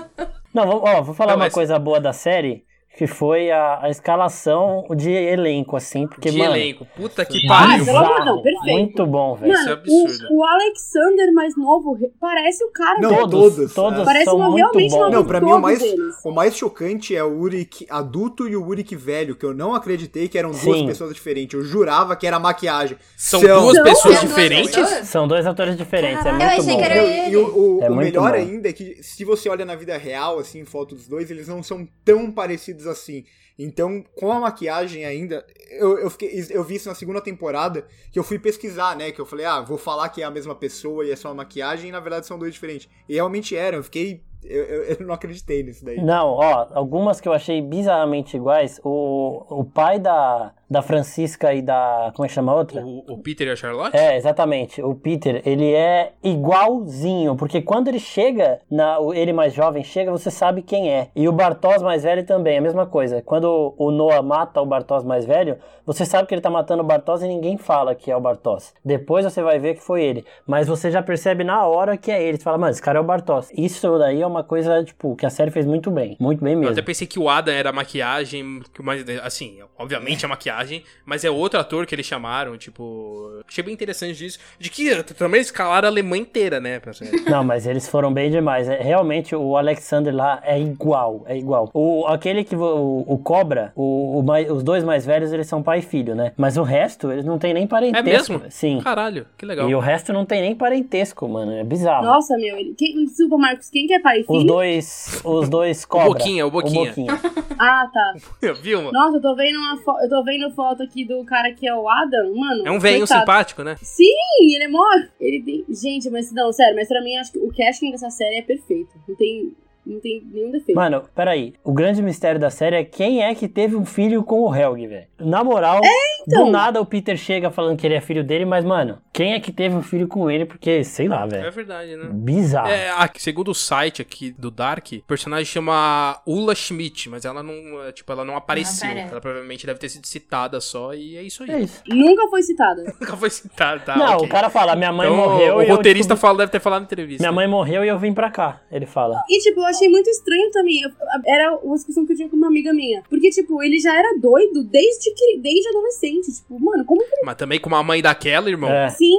Não, vamos, ó, vou falar Não, uma mas- coisa boa da série, que foi a, a escalação de elenco, assim, porque, De mano... elenco. Puta que Ah, pariu. pelo amor de Deus, bizarro, perfeito. Muito bom, velho. Isso é absurdo. o, o Alexander mais novo re- parece o cara Não. Todos, todos, todos é. Parece são uma, muito realmente uma bons. Não, pra mim o mais, eles. o mais chocante é o Uric adulto e o Uric velho, que eu não acreditei que eram duas Sim. pessoas diferentes. Eu jurava que era maquiagem. São duas São pessoas duas diferentes? pessoas? São dois atores diferentes, Caralho, é eu muito achei bom. que era Meu, ele. E o, o- É o melhor bom. ainda é que se você olha na vida real, assim, foto dos dois, eles não são tão parecidos assim. Então, com a maquiagem ainda, eu, eu, fiquei, eu vi isso na segunda temporada, que eu fui pesquisar, né? Que eu falei, ah, vou falar que é a mesma pessoa e é só a maquiagem, e na verdade são dois diferentes. E realmente eram, eu fiquei eu, eu, eu, não acreditei nisso daí. Não, ó, algumas que eu achei bizarramente iguais. O, o pai da, da Francisca e da. Como é que chama a outra? O, o, Peter e a Charlotte? É, exatamente. O Peter, ele é igualzinho. Porque quando ele chega, na, ele mais jovem chega, você sabe quem é. E o Bartos mais velho também, a mesma coisa. Quando o Noah mata o Bartos mais velho, você sabe que ele tá matando o Bartos e ninguém fala que é o Bartos. Depois você vai ver que foi ele. Mas você já percebe na hora que é ele. Você fala, mano, esse cara é o Bartos. Isso daí é uma coisa, tipo, que a série fez muito bem. Muito bem mesmo. Eu até pensei que o Adam era a maquiagem, mas, assim, obviamente a maquiagem, mas é outro ator que eles chamaram, tipo. Achei bem interessante disso. De que também escalaram a alemã inteira, né? Não, mas eles foram bem demais. É, realmente, o Alexander lá é igual, é igual. O, aquele que. O, o Cobra, o, o, os dois mais velhos, eles são pai e filho, né? Mas o resto, eles não tem nem parentesco. É mesmo? Sim. Caralho, que legal. E o resto não tem nem parentesco, mano. É bizarro. Nossa, meu. Ele, quem, desculpa, Marcos, quem que é pai e filho? Os dois. Os dois cobra. O Boquinha, o Boquinha. O Boquinha. ah, tá. Viu, mano? Nossa, eu tô vendo uma fo... eu tô vendo foto aqui do cara que é o Adam, mano. É um velho simpático, né? Sim, ele é mó. Ele tem. Gente, mas não, sério, mas pra mim acho que o casting dessa série é perfeito. Não tem não tem nenhum defeito. Mano, peraí. O grande mistério da série é quem é que teve um filho com o Helg, velho. Na moral, é, então. do nada o Peter chega falando que ele é filho dele, mas, mano, quem é que teve um filho com ele? Porque, sei lá, velho. É verdade, né? Bizarro. É, aqui, segundo o site aqui do Dark, o personagem chama Ula Schmidt, mas ela não, é, tipo, ela não apareceu. Não ela provavelmente deve ter sido citada só e é isso aí. É isso. Nunca foi citada. Nunca foi citada, tá. Não, okay. o cara fala, minha mãe então, morreu o, o roteirista fala, deve ter falado na entrevista. Minha mãe morreu e eu vim pra cá, ele fala. E, tipo, eu achei muito estranho também. Era uma discussão que eu tinha com uma amiga minha. Porque, tipo, ele já era doido desde que desde adolescente. Tipo, mano, como que. Mas também com uma mãe daquela, irmão. É. Sim.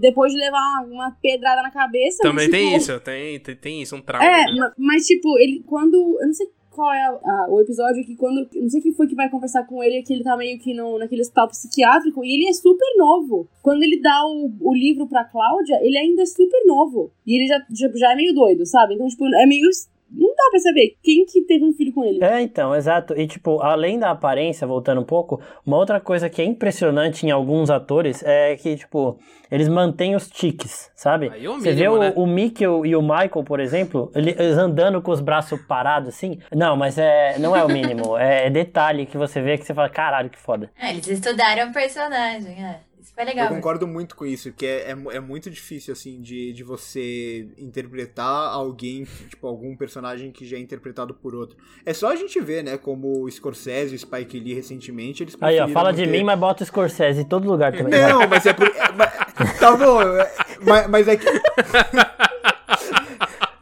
Depois de levar uma, pedrada na cabeça. Também mas, tem tipo, isso, tem, tem, tem isso, um trauma. É, né? mas, tipo, ele quando. Eu não sei qual é a, a, o episódio que quando. Não sei quem foi que vai conversar com ele, que ele tá meio que no, naquele hospital psiquiátrico, e ele é super novo. Quando ele dá o, o livro pra Cláudia, ele ainda é super novo. E ele já, já, já é meio doido, sabe? Então, tipo, é meio não dá pra saber quem que teve um filho com ele. É, então, exato. E, tipo, além da aparência, voltando um pouco, uma outra coisa que é impressionante em alguns atores é que, tipo, eles mantêm os tiques, sabe? Aí é o Você mínimo, vê né? o, o Mikkel e o Michael, por exemplo, eles andando com os braços parados, assim. Não, mas é, não é o mínimo. é, é detalhe que você vê que você fala, caralho, que foda. É, eles estudaram o personagem, é. Foi legal. Eu concordo muito com isso, que é, é, é, muito difícil, assim, de, de você interpretar alguém, tipo, algum personagem que já é interpretado por outro. É só a gente ver, né, como o Scorsese e o Spike Lee recentemente, eles Aí, ó, fala de mim, mas bota o Scorsese em todo lugar também. Não, mas é por... mas, tá bom, mas, mas é que...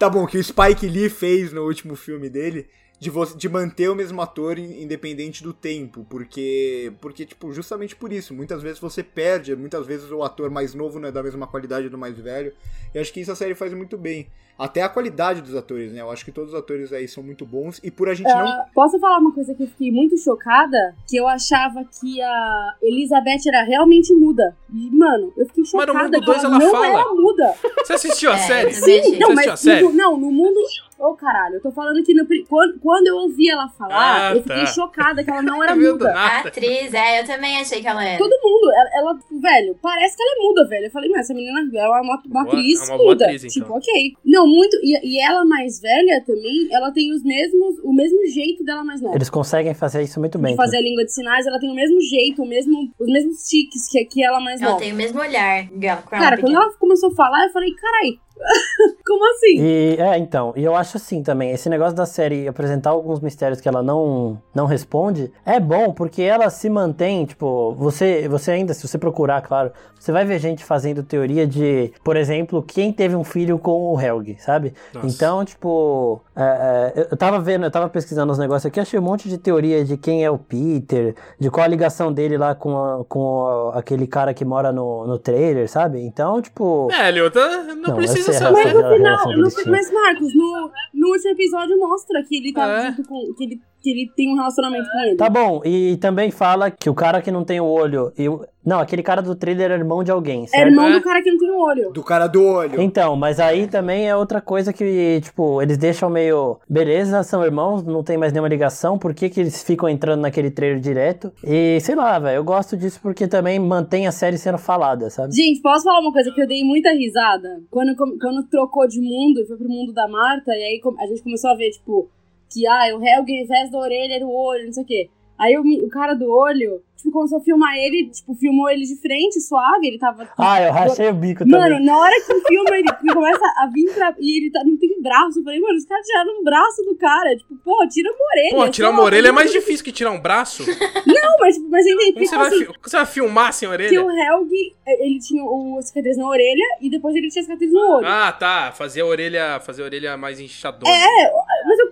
tá bom, que o Spike Lee fez no último filme dele de, de manter o mesmo ator independente do tempo, porque, porque, tipo, justamente por isso, muitas vezes você perde, muitas vezes o ator mais novo não é da mesma qualidade do mais velho, e acho que isso a série faz muito bem. Até a qualidade dos atores, né? Eu acho que todos os atores aí são muito bons, e por a gente uh, não... Posso falar uma coisa que eu fiquei muito chocada? Que eu achava que a Elizabeth era realmente muda. E, mano, eu fiquei chocada Mas no mundo dois ela, ela não fala. era muda. Você assistiu a É, série? Sim, achei. não, mas assistiu a série? no, não, no mundo... Ô, caralho, eu tô falando que no, quando, quando eu ouvi ela falar, Ah, eu fiquei tá. chocada que ela não era do muda. A atriz, é, eu também achei que ela era. Todo mundo, ela, ela, velho, parece que ela é muda, velho. Eu falei, mas essa menina é uma, uma, Boa- atriz é uma boa muda. atriz, então. Tipo, ok. Não, muito. E, e ela mais velha também, ela tem os mesmos, o mesmo jeito dela mais nova. Eles conseguem fazer isso muito bem. De fazer a língua de sinais, ela tem o mesmo jeito, o mesmo, os mesmos tiques que, que ela mais Ela nova. tem o mesmo olhar. Com Cara, quando ela começou a falar, eu falei, carai, como assim? E é, então, e eu acho assim também, esse negócio da série apresentar alguns mistérios que ela não não responde, é bom porque ela se mantém, tipo, você você ainda se você procurar, claro, você vai ver gente fazendo teoria de, por exemplo, quem teve um filho com o Helg, sabe? Nossa. Então, tipo, é, é, eu tava vendo, eu tava pesquisando os negócios aqui, achei um monte de teoria de quem é o Peter, de qual a ligação dele lá com, a- com a- aquele cara que mora no, no trailer, sabe? Então, tipo, Velho, tá- não, Não, precisa é ser a Mas no final, no- mas Marcos, no, no último episódio mostra que ele tava É. junto com. Que ele, que ele tem um relacionamento com ele. Tá bom, e também fala que o cara que não tem o olho. E o... Não, aquele cara do trailer é irmão de alguém, É certo? irmão É. do cara que não tem um olho. Do cara do olho. Então, mas aí também é outra coisa que, tipo, eles deixam meio. Beleza, são irmãos, não tem mais nenhuma ligação, por que, que eles ficam entrando naquele trailer direto? E sei lá, velho, eu gosto disso porque também mantém a série sendo falada, sabe? Gente, posso falar uma coisa que eu dei muita risada? Quando, quando trocou de mundo e foi pro mundo da Marta, e aí com- a gente começou a ver, tipo, que ah, o Helge, ao invés da orelha, era o olho, não sei o quê. Aí o, o cara do olho, tipo, começou a filmar ele, tipo, filmou ele de frente, suave, ele tava. Ah, eu rachei o bico Mano, também. na hora que filma, ele que começa a vir pra. E ele tá, não tem braço. Eu falei, mano, os caras tiraram um braço do cara. Tipo, pô, tira uma orelha. Pô, tirar uma orelha é mais difícil que tirar um braço. Não, mas, tipo, mas entendi. Como você vai, assim, fi- você vai filmar sem que orelha? o Helg, ele tinha o cicatriz na orelha e depois ele tinha cicatriz no olho. Ah, tá. Fazer a orelha, fazer a orelha mais inchadona. É,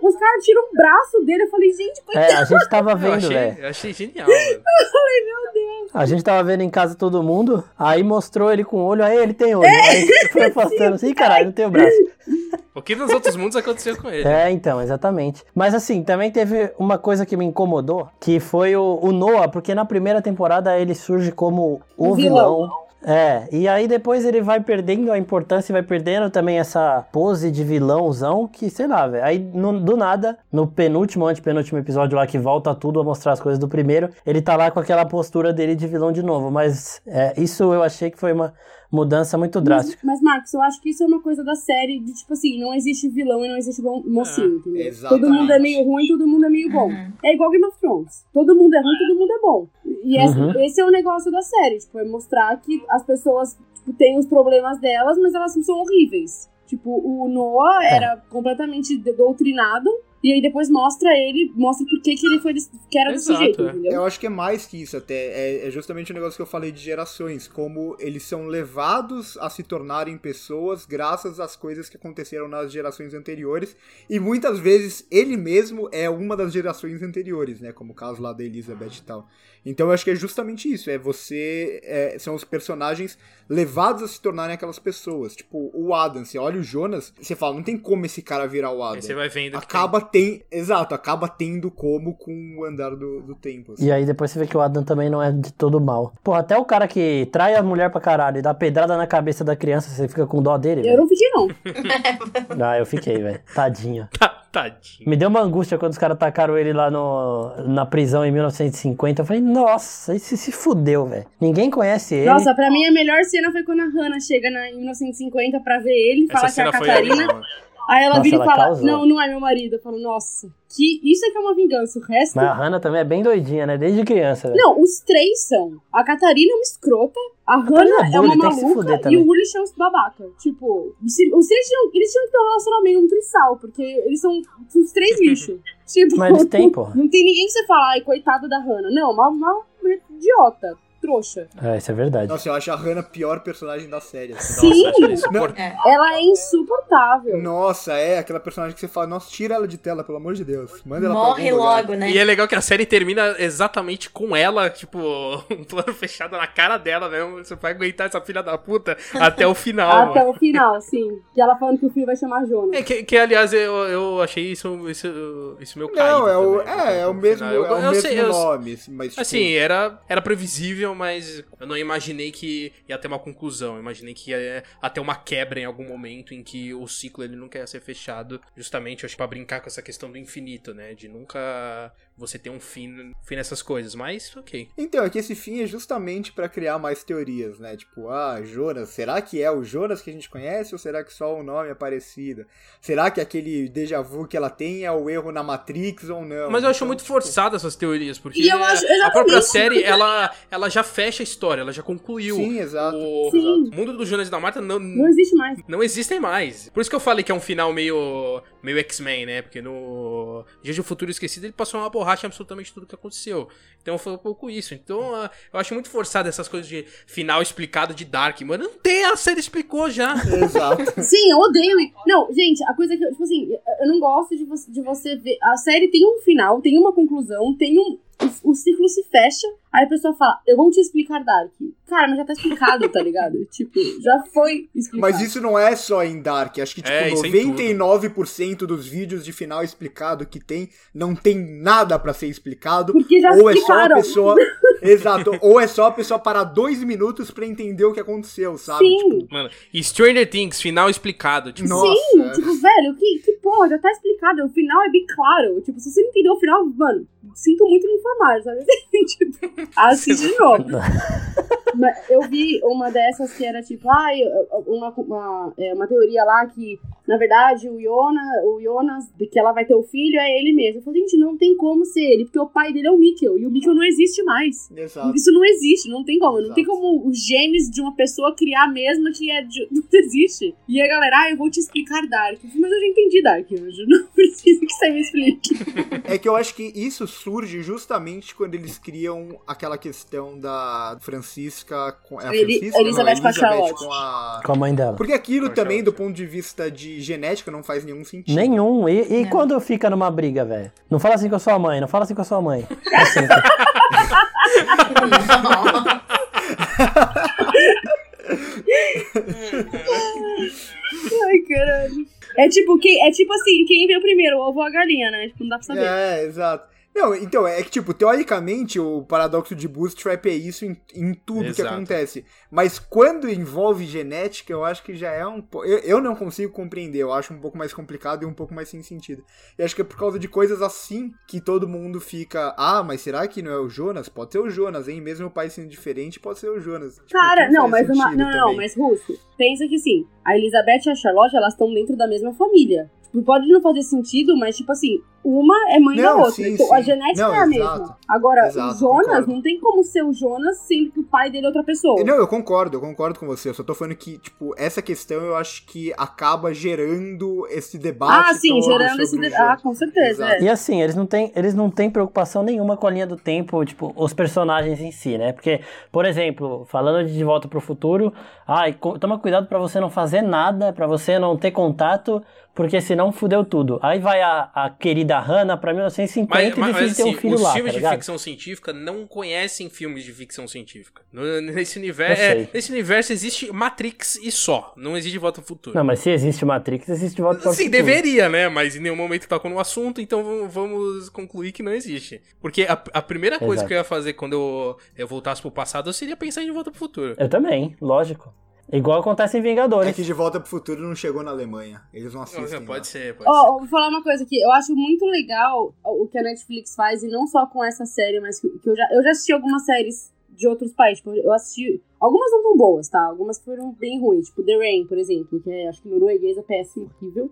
os caras tiram um braço dele. Eu falei, gente, coitado. É, a gente tava Eu vendo, achei, velho. eu achei genial, mano. A gente tava vendo em casa todo mundo, aí mostrou ele com o olho, aí ele tem olho. Aí foi postando assim, caralho, não tem o braço. O que nos outros mundos aconteceu com ele? É, então, exatamente. Mas assim, também teve uma coisa que me incomodou, que foi o, o Noah, porque na primeira temporada ele surge como o O vilão. vilão. É, e aí depois ele vai perdendo a importância e vai perdendo também essa pose de vilãozão que, sei lá, velho. Aí no- do nada, no penúltimo, antepenúltimo episódio lá que volta tudo a mostrar as coisas do primeiro, ele tá lá com aquela postura dele de vilão de novo. Mas é, isso eu achei que foi uma mudança muito drástica. Mas, Marcos, eu acho que isso é uma coisa da série de, tipo assim, não existe vilão e não existe bom mocinho, entendeu? exatamente. Todo mundo é meio ruim, todo mundo é meio bom. Uhum. É igual Game of Thrones. Todo mundo é ruim, todo mundo é bom. E esse, Uhum. esse é o negócio da série, tipo, é mostrar que as pessoas tipo, têm os problemas delas, mas elas não são horríveis. Tipo, o Noah É. era completamente doutrinado, e aí depois mostra ele, mostra por que que ele foi desse, que era desse Exato, jeito, é. entendeu? Eu acho que é mais que isso até. É, é justamente o negócio que eu falei de gerações. Como eles são levados a se tornarem pessoas graças às coisas que aconteceram nas gerações anteriores. E muitas vezes ele mesmo é uma das gerações anteriores, né? Como o caso lá da Elizabeth e tal. Então eu acho que é justamente isso. É você. é, são os personagens levados a se tornarem aquelas pessoas. Tipo, o Adam. Você olha o Jonas, você fala, não tem como esse cara virar o Adam. Aí você vai vendo que Acaba tem. Exato, acaba tendo como com o andar do, do tempo. assim. E aí depois você vê que o Adam também não é de todo mal. Pô, até o cara que trai a mulher pra caralho e dá pedrada na cabeça da criança, você fica com dó dele, Eu velho. não fiquei, não. Ah, eu fiquei, velho. Tadinho. Tá, tadinho. Me deu uma angústia quando os caras tacaram ele lá no, na prisão em 1950. Eu falei, nossa, esse se fudeu, velho. Ninguém conhece ele. Nossa, pra mim a melhor cena foi quando a Hannah chega na, em 1950 pra ver ele, Essa fala que é a Catarina. Aí ela Nossa, vira e fala: causou. Não, não é meu marido. Eu falo, nossa, que isso é que é uma vingança. O resto. Mas a Hannah também é bem doidinha, né? Desde criança, velho. Não, os três são. A Catarina é uma escrota, a Catarina Hannah é é uma maluca e o Ulrich é um babaca. Tipo, se- os três tinham, eles tinham que ter um relacionamento, um trisal, porque eles são os três lixos. tipo, Mas eles têm, porra. Não tem ninguém que você fala, ai, coitado da Hannah. Não, uma, uma idiota, trouxa. É, isso é verdade. Nossa, eu acho a Hannah a pior personagem da série. assim. Sim. Nossa, insuport- Ela é insuportável. Nossa, é aquela personagem que você fala, nossa, tira ela de tela, pelo amor de Deus. Manda ela Morre pra algum lugar. logo, né? E é legal que a série termina exatamente com ela, tipo, um plano fechado na cara dela mesmo. Você vai aguentar essa filha da puta até o final. Até mano. o final, sim. E ela falando que o filho vai chamar Jonas. É, que, que, aliás, eu, eu achei isso, isso, isso meu caído. Não, é o, também, é, é o mesmo. Eu- é o eu mesmo sei, eu- nome. Mas, tipo, Assim, era, era previsível, mas eu não imaginei que ia ter uma conclusão. Eu imaginei que ia até uma quebra em algum momento em que o ciclo ele nunca ia ser fechado. Justamente, eu acho, pra brincar com essa questão do infinito, né? De nunca você ter um fim, fim nessas coisas. Mas, ok. Então, é que esse fim é justamente pra criar mais teorias, né? Tipo, ah, Jonas, será que é o Jonas que a gente conhece ou será que só o nome é parecido? Será que aquele déjà vu que ela tem é o erro na Matrix ou não? Mas eu acho Então, muito tipo, forçada essas teorias, porque E eu acho- a própria série, ela, ela já fecha a história, ela já concluiu. Sim, exato. O, Sim. o mundo do Jonas e da Marta não, Não existe mais. não existem mais. Por isso que eu falei que é um final meio, meio X-Men, né? Porque no Dia de Futuro Esquecido ele passou uma borracha em absolutamente tudo que aconteceu. Então foi um pouco isso. Então ah, eu acho muito forçado essas coisas de final explicado de Dark. Mano, não tem, a série explicou já. Exato. Sim, eu odeio. Não, gente, a coisa que eu, tipo assim, eu não gosto de você, de você ver. A série tem um final, tem uma conclusão, tem um. O, o ciclo se fecha, aí a pessoa fala, eu vou te explicar Dark. Cara, mas já tá explicado, tá ligado? tipo, já foi explicado. Mas isso não é só em Dark. Acho que, tipo, É, isso é em tudo. 99% dos vídeos de final explicado que tem, não tem nada pra ser explicado. Porque já ou é só a explicaram. pessoa. Exato. Ou é só a pessoa parar dois minutos pra entender o que aconteceu, sabe? Sim. Tipo, Mano, e Stranger Things, final explicado. Tipo, Nossa. Sim, tipo, velho, que, que porra, já tá explicado. O final é bem claro. Tipo, se você não entendeu o final, mano, sinto muito me informar, sabe? tipo, assiste de novo. Mas eu vi uma dessas que era tipo, ai, uma, uma, é, uma teoria lá que, na verdade, o Jonas, o Jonas, de que ela vai ter o filho, é ele mesmo. Eu falei, gente, não tem como ser ele, porque o pai dele é o Mikkel, e o Mikkel não existe mais. Exato. Isso não existe, não tem como. Não Exato. tem como os genes de uma pessoa criar a mesma que é de... Não existe. E a galera, ah, eu vou te explicar Dark. Eu falei, Mas eu já entendi Dark, Anjo. Não precisa que você me explique. É que eu acho que isso surge justamente quando eles criam aquela questão da Francisca com. É a Francisca? Elizabeth não, com a Charlotte. com a. Com a mãe dela. Porque aquilo Com também, do ponto de vista de genética, não faz nenhum sentido. Nenhum. E, e quando fica numa briga, velho? Não fala assim com a sua mãe, não fala assim com a sua mãe. Assim, Ai, caralho. É tipo, quem, é tipo assim, quem veio primeiro, o ovo ou a galinha, né? Tipo, não dá pra saber. É, exato. Não, então, é que, tipo, teoricamente, o paradoxo de Bootstrap é isso em, em tudo que Exato. acontece. Mas quando envolve genética, eu acho que já é um pouco. Eu, eu não consigo compreender, eu acho um pouco mais complicado e um pouco mais sem sentido. Eu acho que é por causa de coisas assim que todo mundo fica. Ah, mas será que não é o Jonas? Pode ser o Jonas, hein? Mesmo o pai sendo diferente, pode ser o Jonas. Tipo, Cara, não, mas uma. Não, também. mas Russo, pensa que sim, a Elizabeth e a Charlotte, elas estão dentro da mesma família. Pode não fazer sentido, mas, tipo assim, uma é mãe da Não, outra. sim, então sim. a genética Não, é a exato. mesma. Agora, Exato, o Jonas concordo. não tem como ser o Jonas sendo que o pai dele é outra pessoa. Não, eu concordo, eu concordo com você. Eu só tô falando que, tipo, essa questão eu acho que acaba gerando esse debate. ah, sim, gerando esse. sobre o de- Ah, com certeza. É. E assim, eles não têm, eles não têm preocupação nenhuma com a linha do tempo, tipo, os personagens em si, né? Porque, por exemplo, falando de De Volta pro Futuro, ai, toma cuidado pra você não fazer nada, pra você não ter contato, porque senão fudeu tudo. Aí vai a, a querida Hannah pra 1950 Mas, e decide mas, ter assim, um filho os lá, filmes tá de ligado? ficção científica não conhecem filmes de ficção científica. No- Nesse universo, é, nesse universo existe Matrix e só. Não existe Volta ao Futuro. Não, mas se existe Matrix, existe Volta para o Sim, Futuro. deveria, né? Mas em nenhum momento tocou no assunto, então vamos- concluir que não existe. Porque a, a primeira coisa Exato. que eu ia fazer quando eu, eu voltasse pro passado seria pensar em Volta pro Futuro. Eu também, lógico. Igual acontece em Vingadores. É que De Volta pro Futuro não chegou na Alemanha. Eles não assistem. pode lá. ser, pode Ó, ser. vou falar uma coisa aqui. Eu acho muito legal o que a Netflix faz, e não só com essa série, mas que, que eu, já, eu já assisti algumas séries de outros países. Tipo, eu assisti. Algumas não tão boas, tá? Algumas foram bem ruins. Tipo, The Rain, por exemplo, que é, acho que norueguês é péssimo, horrível.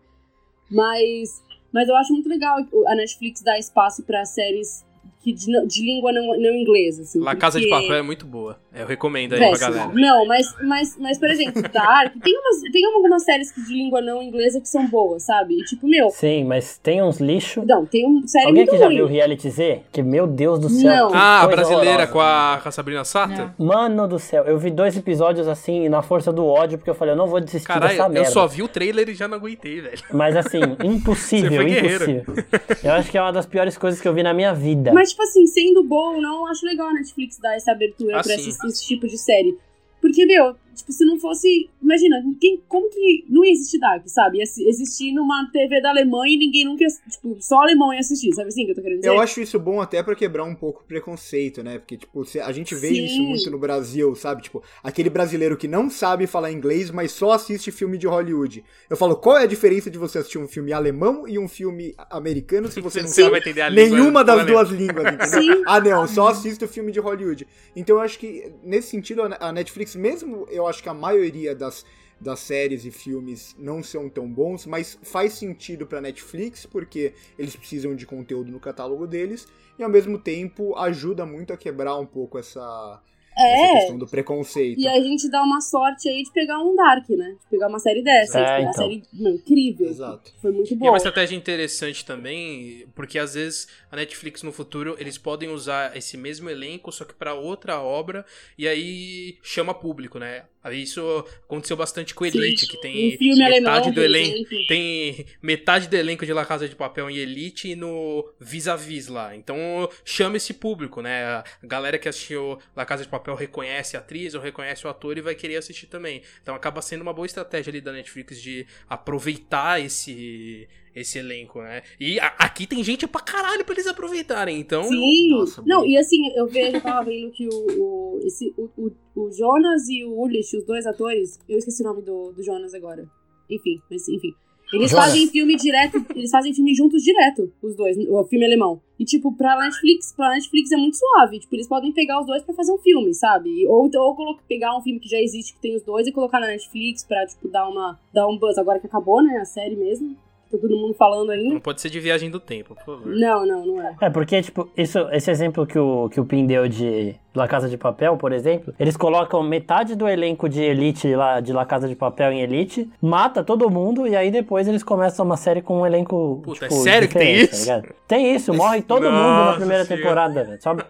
Mas, mas eu acho muito legal a Netflix dar espaço pra séries que de, de língua não, não inglesa, assim. La Casa de Papel é muito boa. Eu recomendo aí pra Péssimo. galera. Não, mas, mas, mas, por exemplo, Dark, tem, umas, tem algumas séries que de língua não inglesa que são boas, sabe? E tipo, meu, Sim, mas tem uns lixo. não, tem uma série Alguém muito que já ruim. viu Reality Z? Que, meu Deus do céu. Não. Ah, a brasileira horrorosa. com a, com a Sabrina Sato? Não. Mano do céu, eu vi dois episódios assim, na força do ódio, porque eu falei, eu não vou desistir dessa Caralho, eu merda. só vi o trailer e já não aguentei, velho. Mas assim, impossível, Você foi guerreiro. impossível. Eu acho que é uma das piores coisas que eu vi na minha vida. Mas, tipo assim, sendo bom ou não, eu acho legal a Netflix dar essa abertura Ah, pra sim. esse, esse tipo de série. Porque, meu, tipo, se não fosse. Imagina, quem, como que não ia existir Dark, sabe? Ia existir numa TV da Alemanha e ninguém nunca ia. Tipo, só alemão ia assistir, sabe assim que eu tô querendo dizer? Eu acho isso bom até pra quebrar um pouco o preconceito, né? Porque, tipo, a gente vê Sim. isso muito no Brasil, sabe? Tipo, aquele brasileiro que não sabe falar inglês, mas só assiste filme de Hollywood. Eu falo, qual é a diferença de você assistir um filme alemão e um filme americano se você não sabe vai entender a língua nenhuma das duas línguas, entendeu? Sim. Ah, não, só assisto filme de Hollywood. Então eu acho que, nesse sentido, a a Netflix, mesmo eu acho que a maioria das, das séries e filmes não são tão bons, mas faz sentido pra Netflix, porque eles precisam de conteúdo no catálogo deles, e ao mesmo tempo ajuda muito a quebrar um pouco essa, essa É. questão do preconceito. E a gente dá uma sorte aí de pegar um Dark, né? De pegar uma série dessa. É, de pegar uma então. série meu, incrível. Exato. Foi muito E é bom. uma estratégia interessante também, porque às vezes a Netflix no futuro eles podem usar esse mesmo elenco, só que pra outra obra, e aí chama público, né? Isso aconteceu bastante com Sim, Elite, que tem um metade alemão, do elenco. Tem metade do elenco de La Casa de Papel em Elite e no Vis-a-Vis lá. Então chama esse público, né? A galera que assistiu La Casa de Papel reconhece a atriz ou reconhece o ator e vai querer assistir também. Então acaba sendo uma boa estratégia ali da Netflix de aproveitar esse esse elenco, né? E a- aqui tem gente pra caralho pra eles aproveitarem, então... Sim. Nossa, não, boa. e assim, eu vejo, eu tava vendo que o, o, esse, o, o, o Jonas e o Ulrich, os dois atores, eu esqueci o nome do, do Jonas agora. Enfim, mas enfim. Eles Jonas. fazem filme direto, eles fazem filme juntos direto, os dois, o filme alemão. E, tipo, pra Netflix, pra Netflix é muito suave. Tipo, eles podem pegar os dois pra fazer um filme, sabe? Ou, então, ou colo- pegar um filme que já existe, que tem os dois, e colocar na Netflix pra, tipo, dar, uma, dar um buzz. Agora que acabou, né, a série mesmo. Tá todo mundo falando ainda. Não pode ser de viagem do tempo, por favor. Não, não, não é. É, porque, tipo, isso, esse exemplo que o, que o Pin deu de La Casa de Papel, por exemplo, eles colocam metade do elenco de Elite lá, de La Casa de Papel em Elite, mata todo mundo, e aí depois eles começam uma série com um elenco. Puta, tipo, é sério que tem diferente, isso? Tá tem isso, morre todo mundo Nossa na primeira Senhora. temporada, velho. Sobra-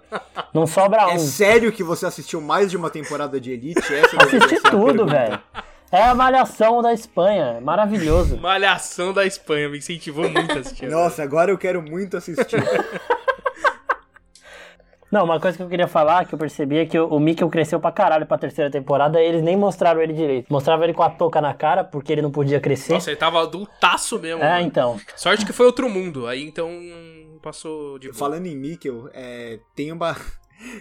Não sobra É um. sério que você assistiu mais de uma temporada de Elite? Essa deveria Assisti tudo, velho. É a malhação da Espanha, maravilhoso. Malhação da Espanha, me incentivou muito a assistir. Nossa, agora eu quero muito assistir. Não, uma coisa que eu queria falar, que eu percebi é que o, o Mikkel cresceu pra caralho pra terceira temporada e eles nem mostraram ele direito. Mostravam ele com a touca na cara, porque ele não podia crescer. Nossa, ele tava adultaço mesmo. é, mano. então. Sorte que foi outro mundo, aí então passou de boa. Falando em Mikkel, é, tem uma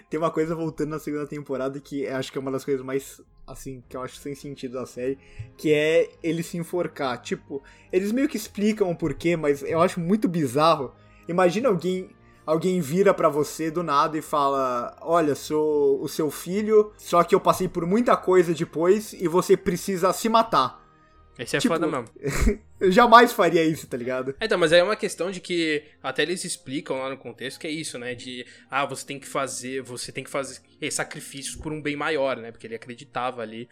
tem uma coisa voltando na segunda temporada que eu acho que é uma das coisas mais assim que eu acho sem sentido da série, que é ele se enforcar. Tipo, eles meio que explicam o porquê, mas eu acho muito bizarro. Imagina alguém alguém vira pra você do nada e fala: "Olha, sou o seu filho, só que eu passei por muita coisa depois e você precisa se matar". Esse é tipo, foda mesmo. Eu jamais faria isso, tá ligado? É, Então, mas aí é uma questão de que até eles explicam lá no contexto que é isso, né? De ah, você tem que fazer, você tem que fazer sacrifícios por um bem maior, né? Porque ele acreditava ali.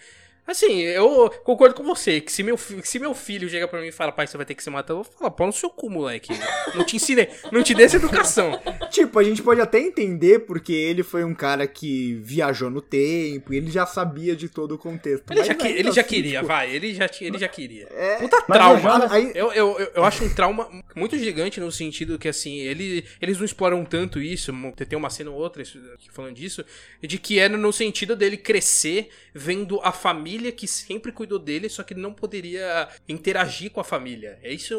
Assim, eu concordo com você, que se meu, se meu filho chega pra mim e fala, pai, você vai ter que se matar, eu vou falar, pau no seu cu, moleque. Não te ensinei, não te dei essa educação. Tipo, a gente pode até entender porque ele foi um cara que viajou no tempo, e ele já sabia de todo o contexto. Ele mas já, que- ele já assim, queria, tipo, vai, ele já, ele já queria. É, Puta Mas trauma. Jonas- aí- Eu, eu, eu, eu acho um trauma muito gigante no sentido que, assim, ele, eles não exploram tanto isso. Tem uma cena ou outra falando disso. De que era no sentido dele crescer vendo a família que sempre cuidou dele, só que não poderia interagir com a família. É isso.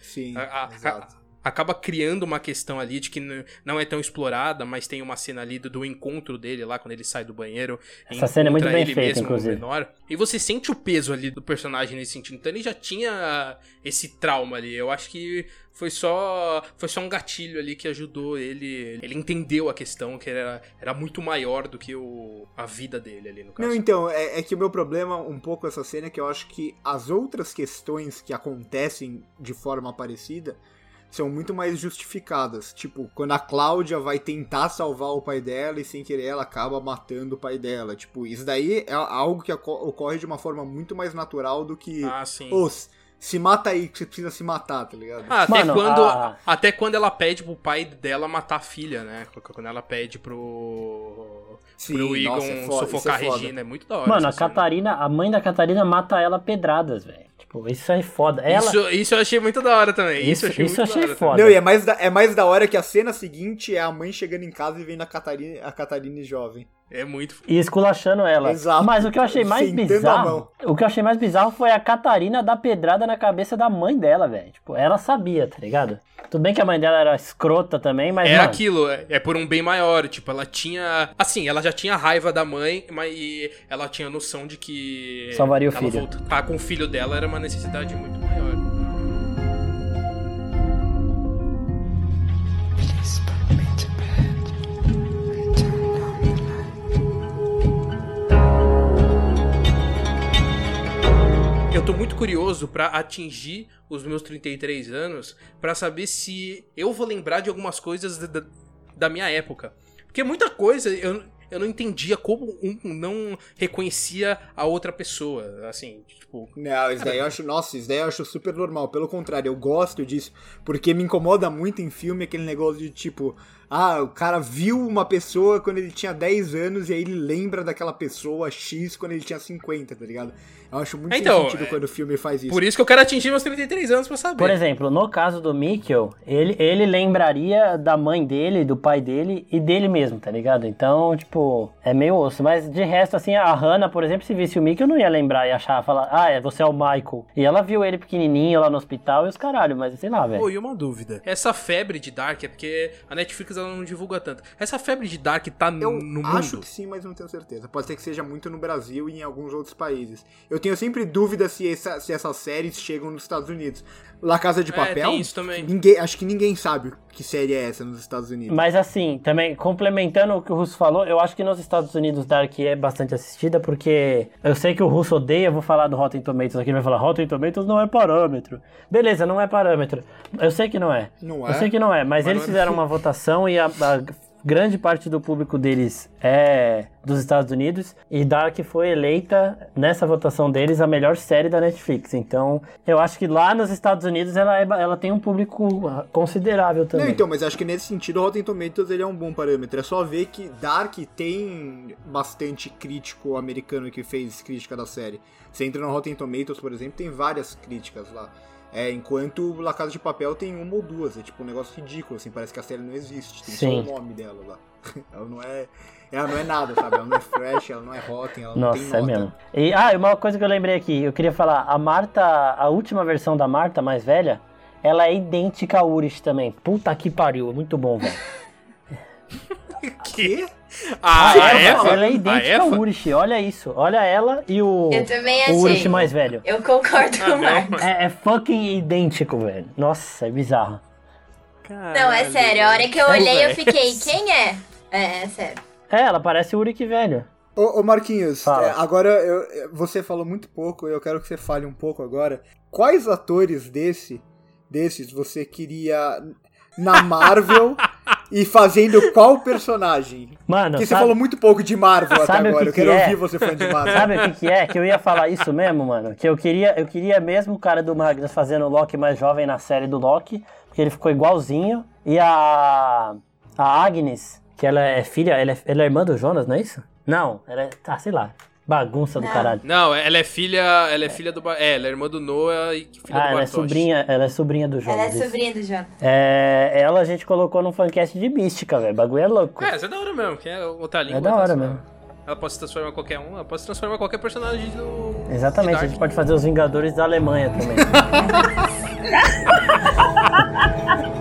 Sim, a- a- exato. Acaba criando uma questão ali de que não é tão explorada, mas tem uma cena ali do, do encontro dele lá, quando ele sai do banheiro. Essa cena é muito bem ele feita, mesmo, inclusive. menor. E você sente o peso ali do personagem nesse sentido. Então ele já tinha esse trauma ali. Eu acho que foi só foi só um gatilho ali que ajudou ele. Ele entendeu a questão, que era, era muito maior do que o, a vida dele ali, no caso. Não, então, é, é que o meu problema um pouco com essa cena é que eu acho que as outras questões que acontecem de forma parecida são muito mais justificadas. Tipo, quando a Cláudia vai tentar salvar o pai dela e sem querer ela acaba matando o pai dela. Tipo, isso daí é algo que ocorre de uma forma muito mais natural do que. Ah, sim. Ô, s- se mata aí que você precisa se matar, tá ligado? Ah, até, Mano, quando, a- até quando ela pede pro pai dela matar a filha, né? Quando ela pede pro, Sim, pro Egon nossa, é foda, sufocar é a. Regina. É muito da hora. Mano, a cena. Catarina, a mãe da Catarina mata ela pedradas, velho. Tipo, isso é foda. Ela, Isso, isso eu achei muito da hora também. Isso, Isso- eu achei isso muito eu achei da hora foda. Não, e é mais, da, é mais da hora que a cena seguinte é a mãe chegando em casa e vendo a Catarina, a Catarina jovem. É muito. e esculachando ela. Exato. Mas o que eu achei mais Sentando a bizarro, o que eu achei mais bizarro foi a Catarina dar pedrada na cabeça da mãe dela, velho. Tipo, ela sabia, tá ligado? Tudo bem que a mãe dela era escrota também, mas É mano, aquilo, é, é por um bem maior. Tipo, ela tinha. Assim, ela já tinha raiva da mãe, mas ela tinha noção de que. Salvaria o filho. Voltar com o filho dela era uma necessidade muito Eu tô muito curioso pra atingir os meus 33 anos pra saber se eu vou lembrar de algumas coisas da, da- da minha época. Porque muita coisa eu, eu não entendia como um não reconhecia a outra pessoa. Assim, tipo. Não, isso daí eu acho. Nossa, isso daí eu acho super normal. Pelo contrário, eu gosto disso. Porque me incomoda muito em filme aquele negócio de tipo. Ah, o cara viu uma pessoa quando ele tinha 10 anos e aí ele lembra daquela pessoa X quando ele tinha 50, tá ligado? Eu acho muito Então, sentido é- quando o filme faz isso. Por isso que eu quero atingir meus 33 anos pra saber. Por exemplo, no caso do Mikkel, ele, ele lembraria da mãe dele, do pai dele e dele mesmo, tá ligado? Então, tipo, é meio osso. Mas de resto, assim, a Hannah, por exemplo, se visse o Mikkel, não ia lembrar e achar, falar, ah, é, você é o Michael. E ela viu ele pequenininho lá no hospital e os caralho, mas sei lá, velho. Pô, e uma dúvida. Essa febre de Dark é porque a Netflix ela não divulga tanto. Essa febre de Dark tá Eu no mundo. acho que sim, mas não tenho certeza. Pode ser que seja muito no Brasil e em alguns outros países. Eu tenho sempre dúvida se, essa- se essas séries chegam nos Estados Unidos. La Casa de É, Papel, tem isso também. ninguém, acho que ninguém sabe que série é essa nos Estados Unidos. Mas assim, também complementando o que o Russo falou, eu acho que nos Estados Unidos Dark é bastante assistida, porque eu sei que o Russo odeia, eu vou falar do Rotten Tomatoes aqui, ele vai falar, Rotten Tomatoes não é parâmetro. Beleza, não é parâmetro. Eu sei que não é. Não Eu é? sei que não é, mas, Mas eles é- fizeram uma votação e a, a grande parte do público deles é dos Estados Unidos, e Dark foi eleita, nessa votação deles, a melhor série da Netflix. Então, eu acho que lá nos Estados Unidos ela, é ela tem um público ah, considerável também. Não, então, mas acho que nesse sentido o Rotten Tomatoes ele é um bom parâmetro. É só ver que Dark tem bastante crítico americano que fez crítica da série. Você entra no Rotten Tomatoes, por exemplo, tem várias críticas lá. É, enquanto La Casa de Papel tem uma ou duas. É tipo um negócio ridículo, assim, parece que a série não existe. Tem Sim. só o nome dela lá. ela não é. Ela não é nada, sabe? Ela não é fresh, ela não é rotten, ela não tem Nossa, nota. é mesmo. E, ah, e uma coisa que eu lembrei aqui, eu queria falar, a Marta, a última versão da Marta, mais velha, ela é idêntica a Urish também. Puta que pariu, muito bom, velho. Que? Ah, A a Eva, ela é A idêntica ao Eva? Urish, olha isso. Olha ela e o, Eu também o mais velho. Eu concordo com o Marcos. É, é fucking idêntico, velho. Nossa, é bizarro. Não, é sério. A hora que eu olhei, eu fiquei, quem é? É, é sério. É, ela parece o Uric velho. Ô, ô Marquinhos, Fala. é, agora eu- você falou muito pouco, eu quero que você fale um pouco agora. Quais atores desse, desses você queria na Marvel e fazendo qual personagem? Mano, Porque você sabe, falou muito pouco de Marvel até sabe agora, que eu quero que é? ouvir você falando de Marvel. sabe o que que é? Que eu ia falar isso mesmo, mano. Que eu queria, eu queria mesmo o cara do Magnus fazendo o Loki mais jovem na série do Loki, porque ele ficou igualzinho. E a a Agnes, que ela é filha, ela é, ela é irmã do Jonas, não é isso? Não, ela é, tá, sei lá, bagunça do Não. caralho. Não, ela é filha. Ela é filha do. Ba- É, ela é irmã do Noah e filha Ah, do ela é sobrinha, ela é sobrinha do Jonas. Ela é isso. sobrinha do Jonathan. É, ela a gente colocou num fancast de mística, velho. Bagulho é louco. É, isso é da hora mesmo, que é outra língua. É da hora tá só- mesmo. Ela pode se transformar em qualquer um, ela pode se transformar em qualquer personagem do. Exatamente, de a gente pode fazer os Vingadores da Alemanha também.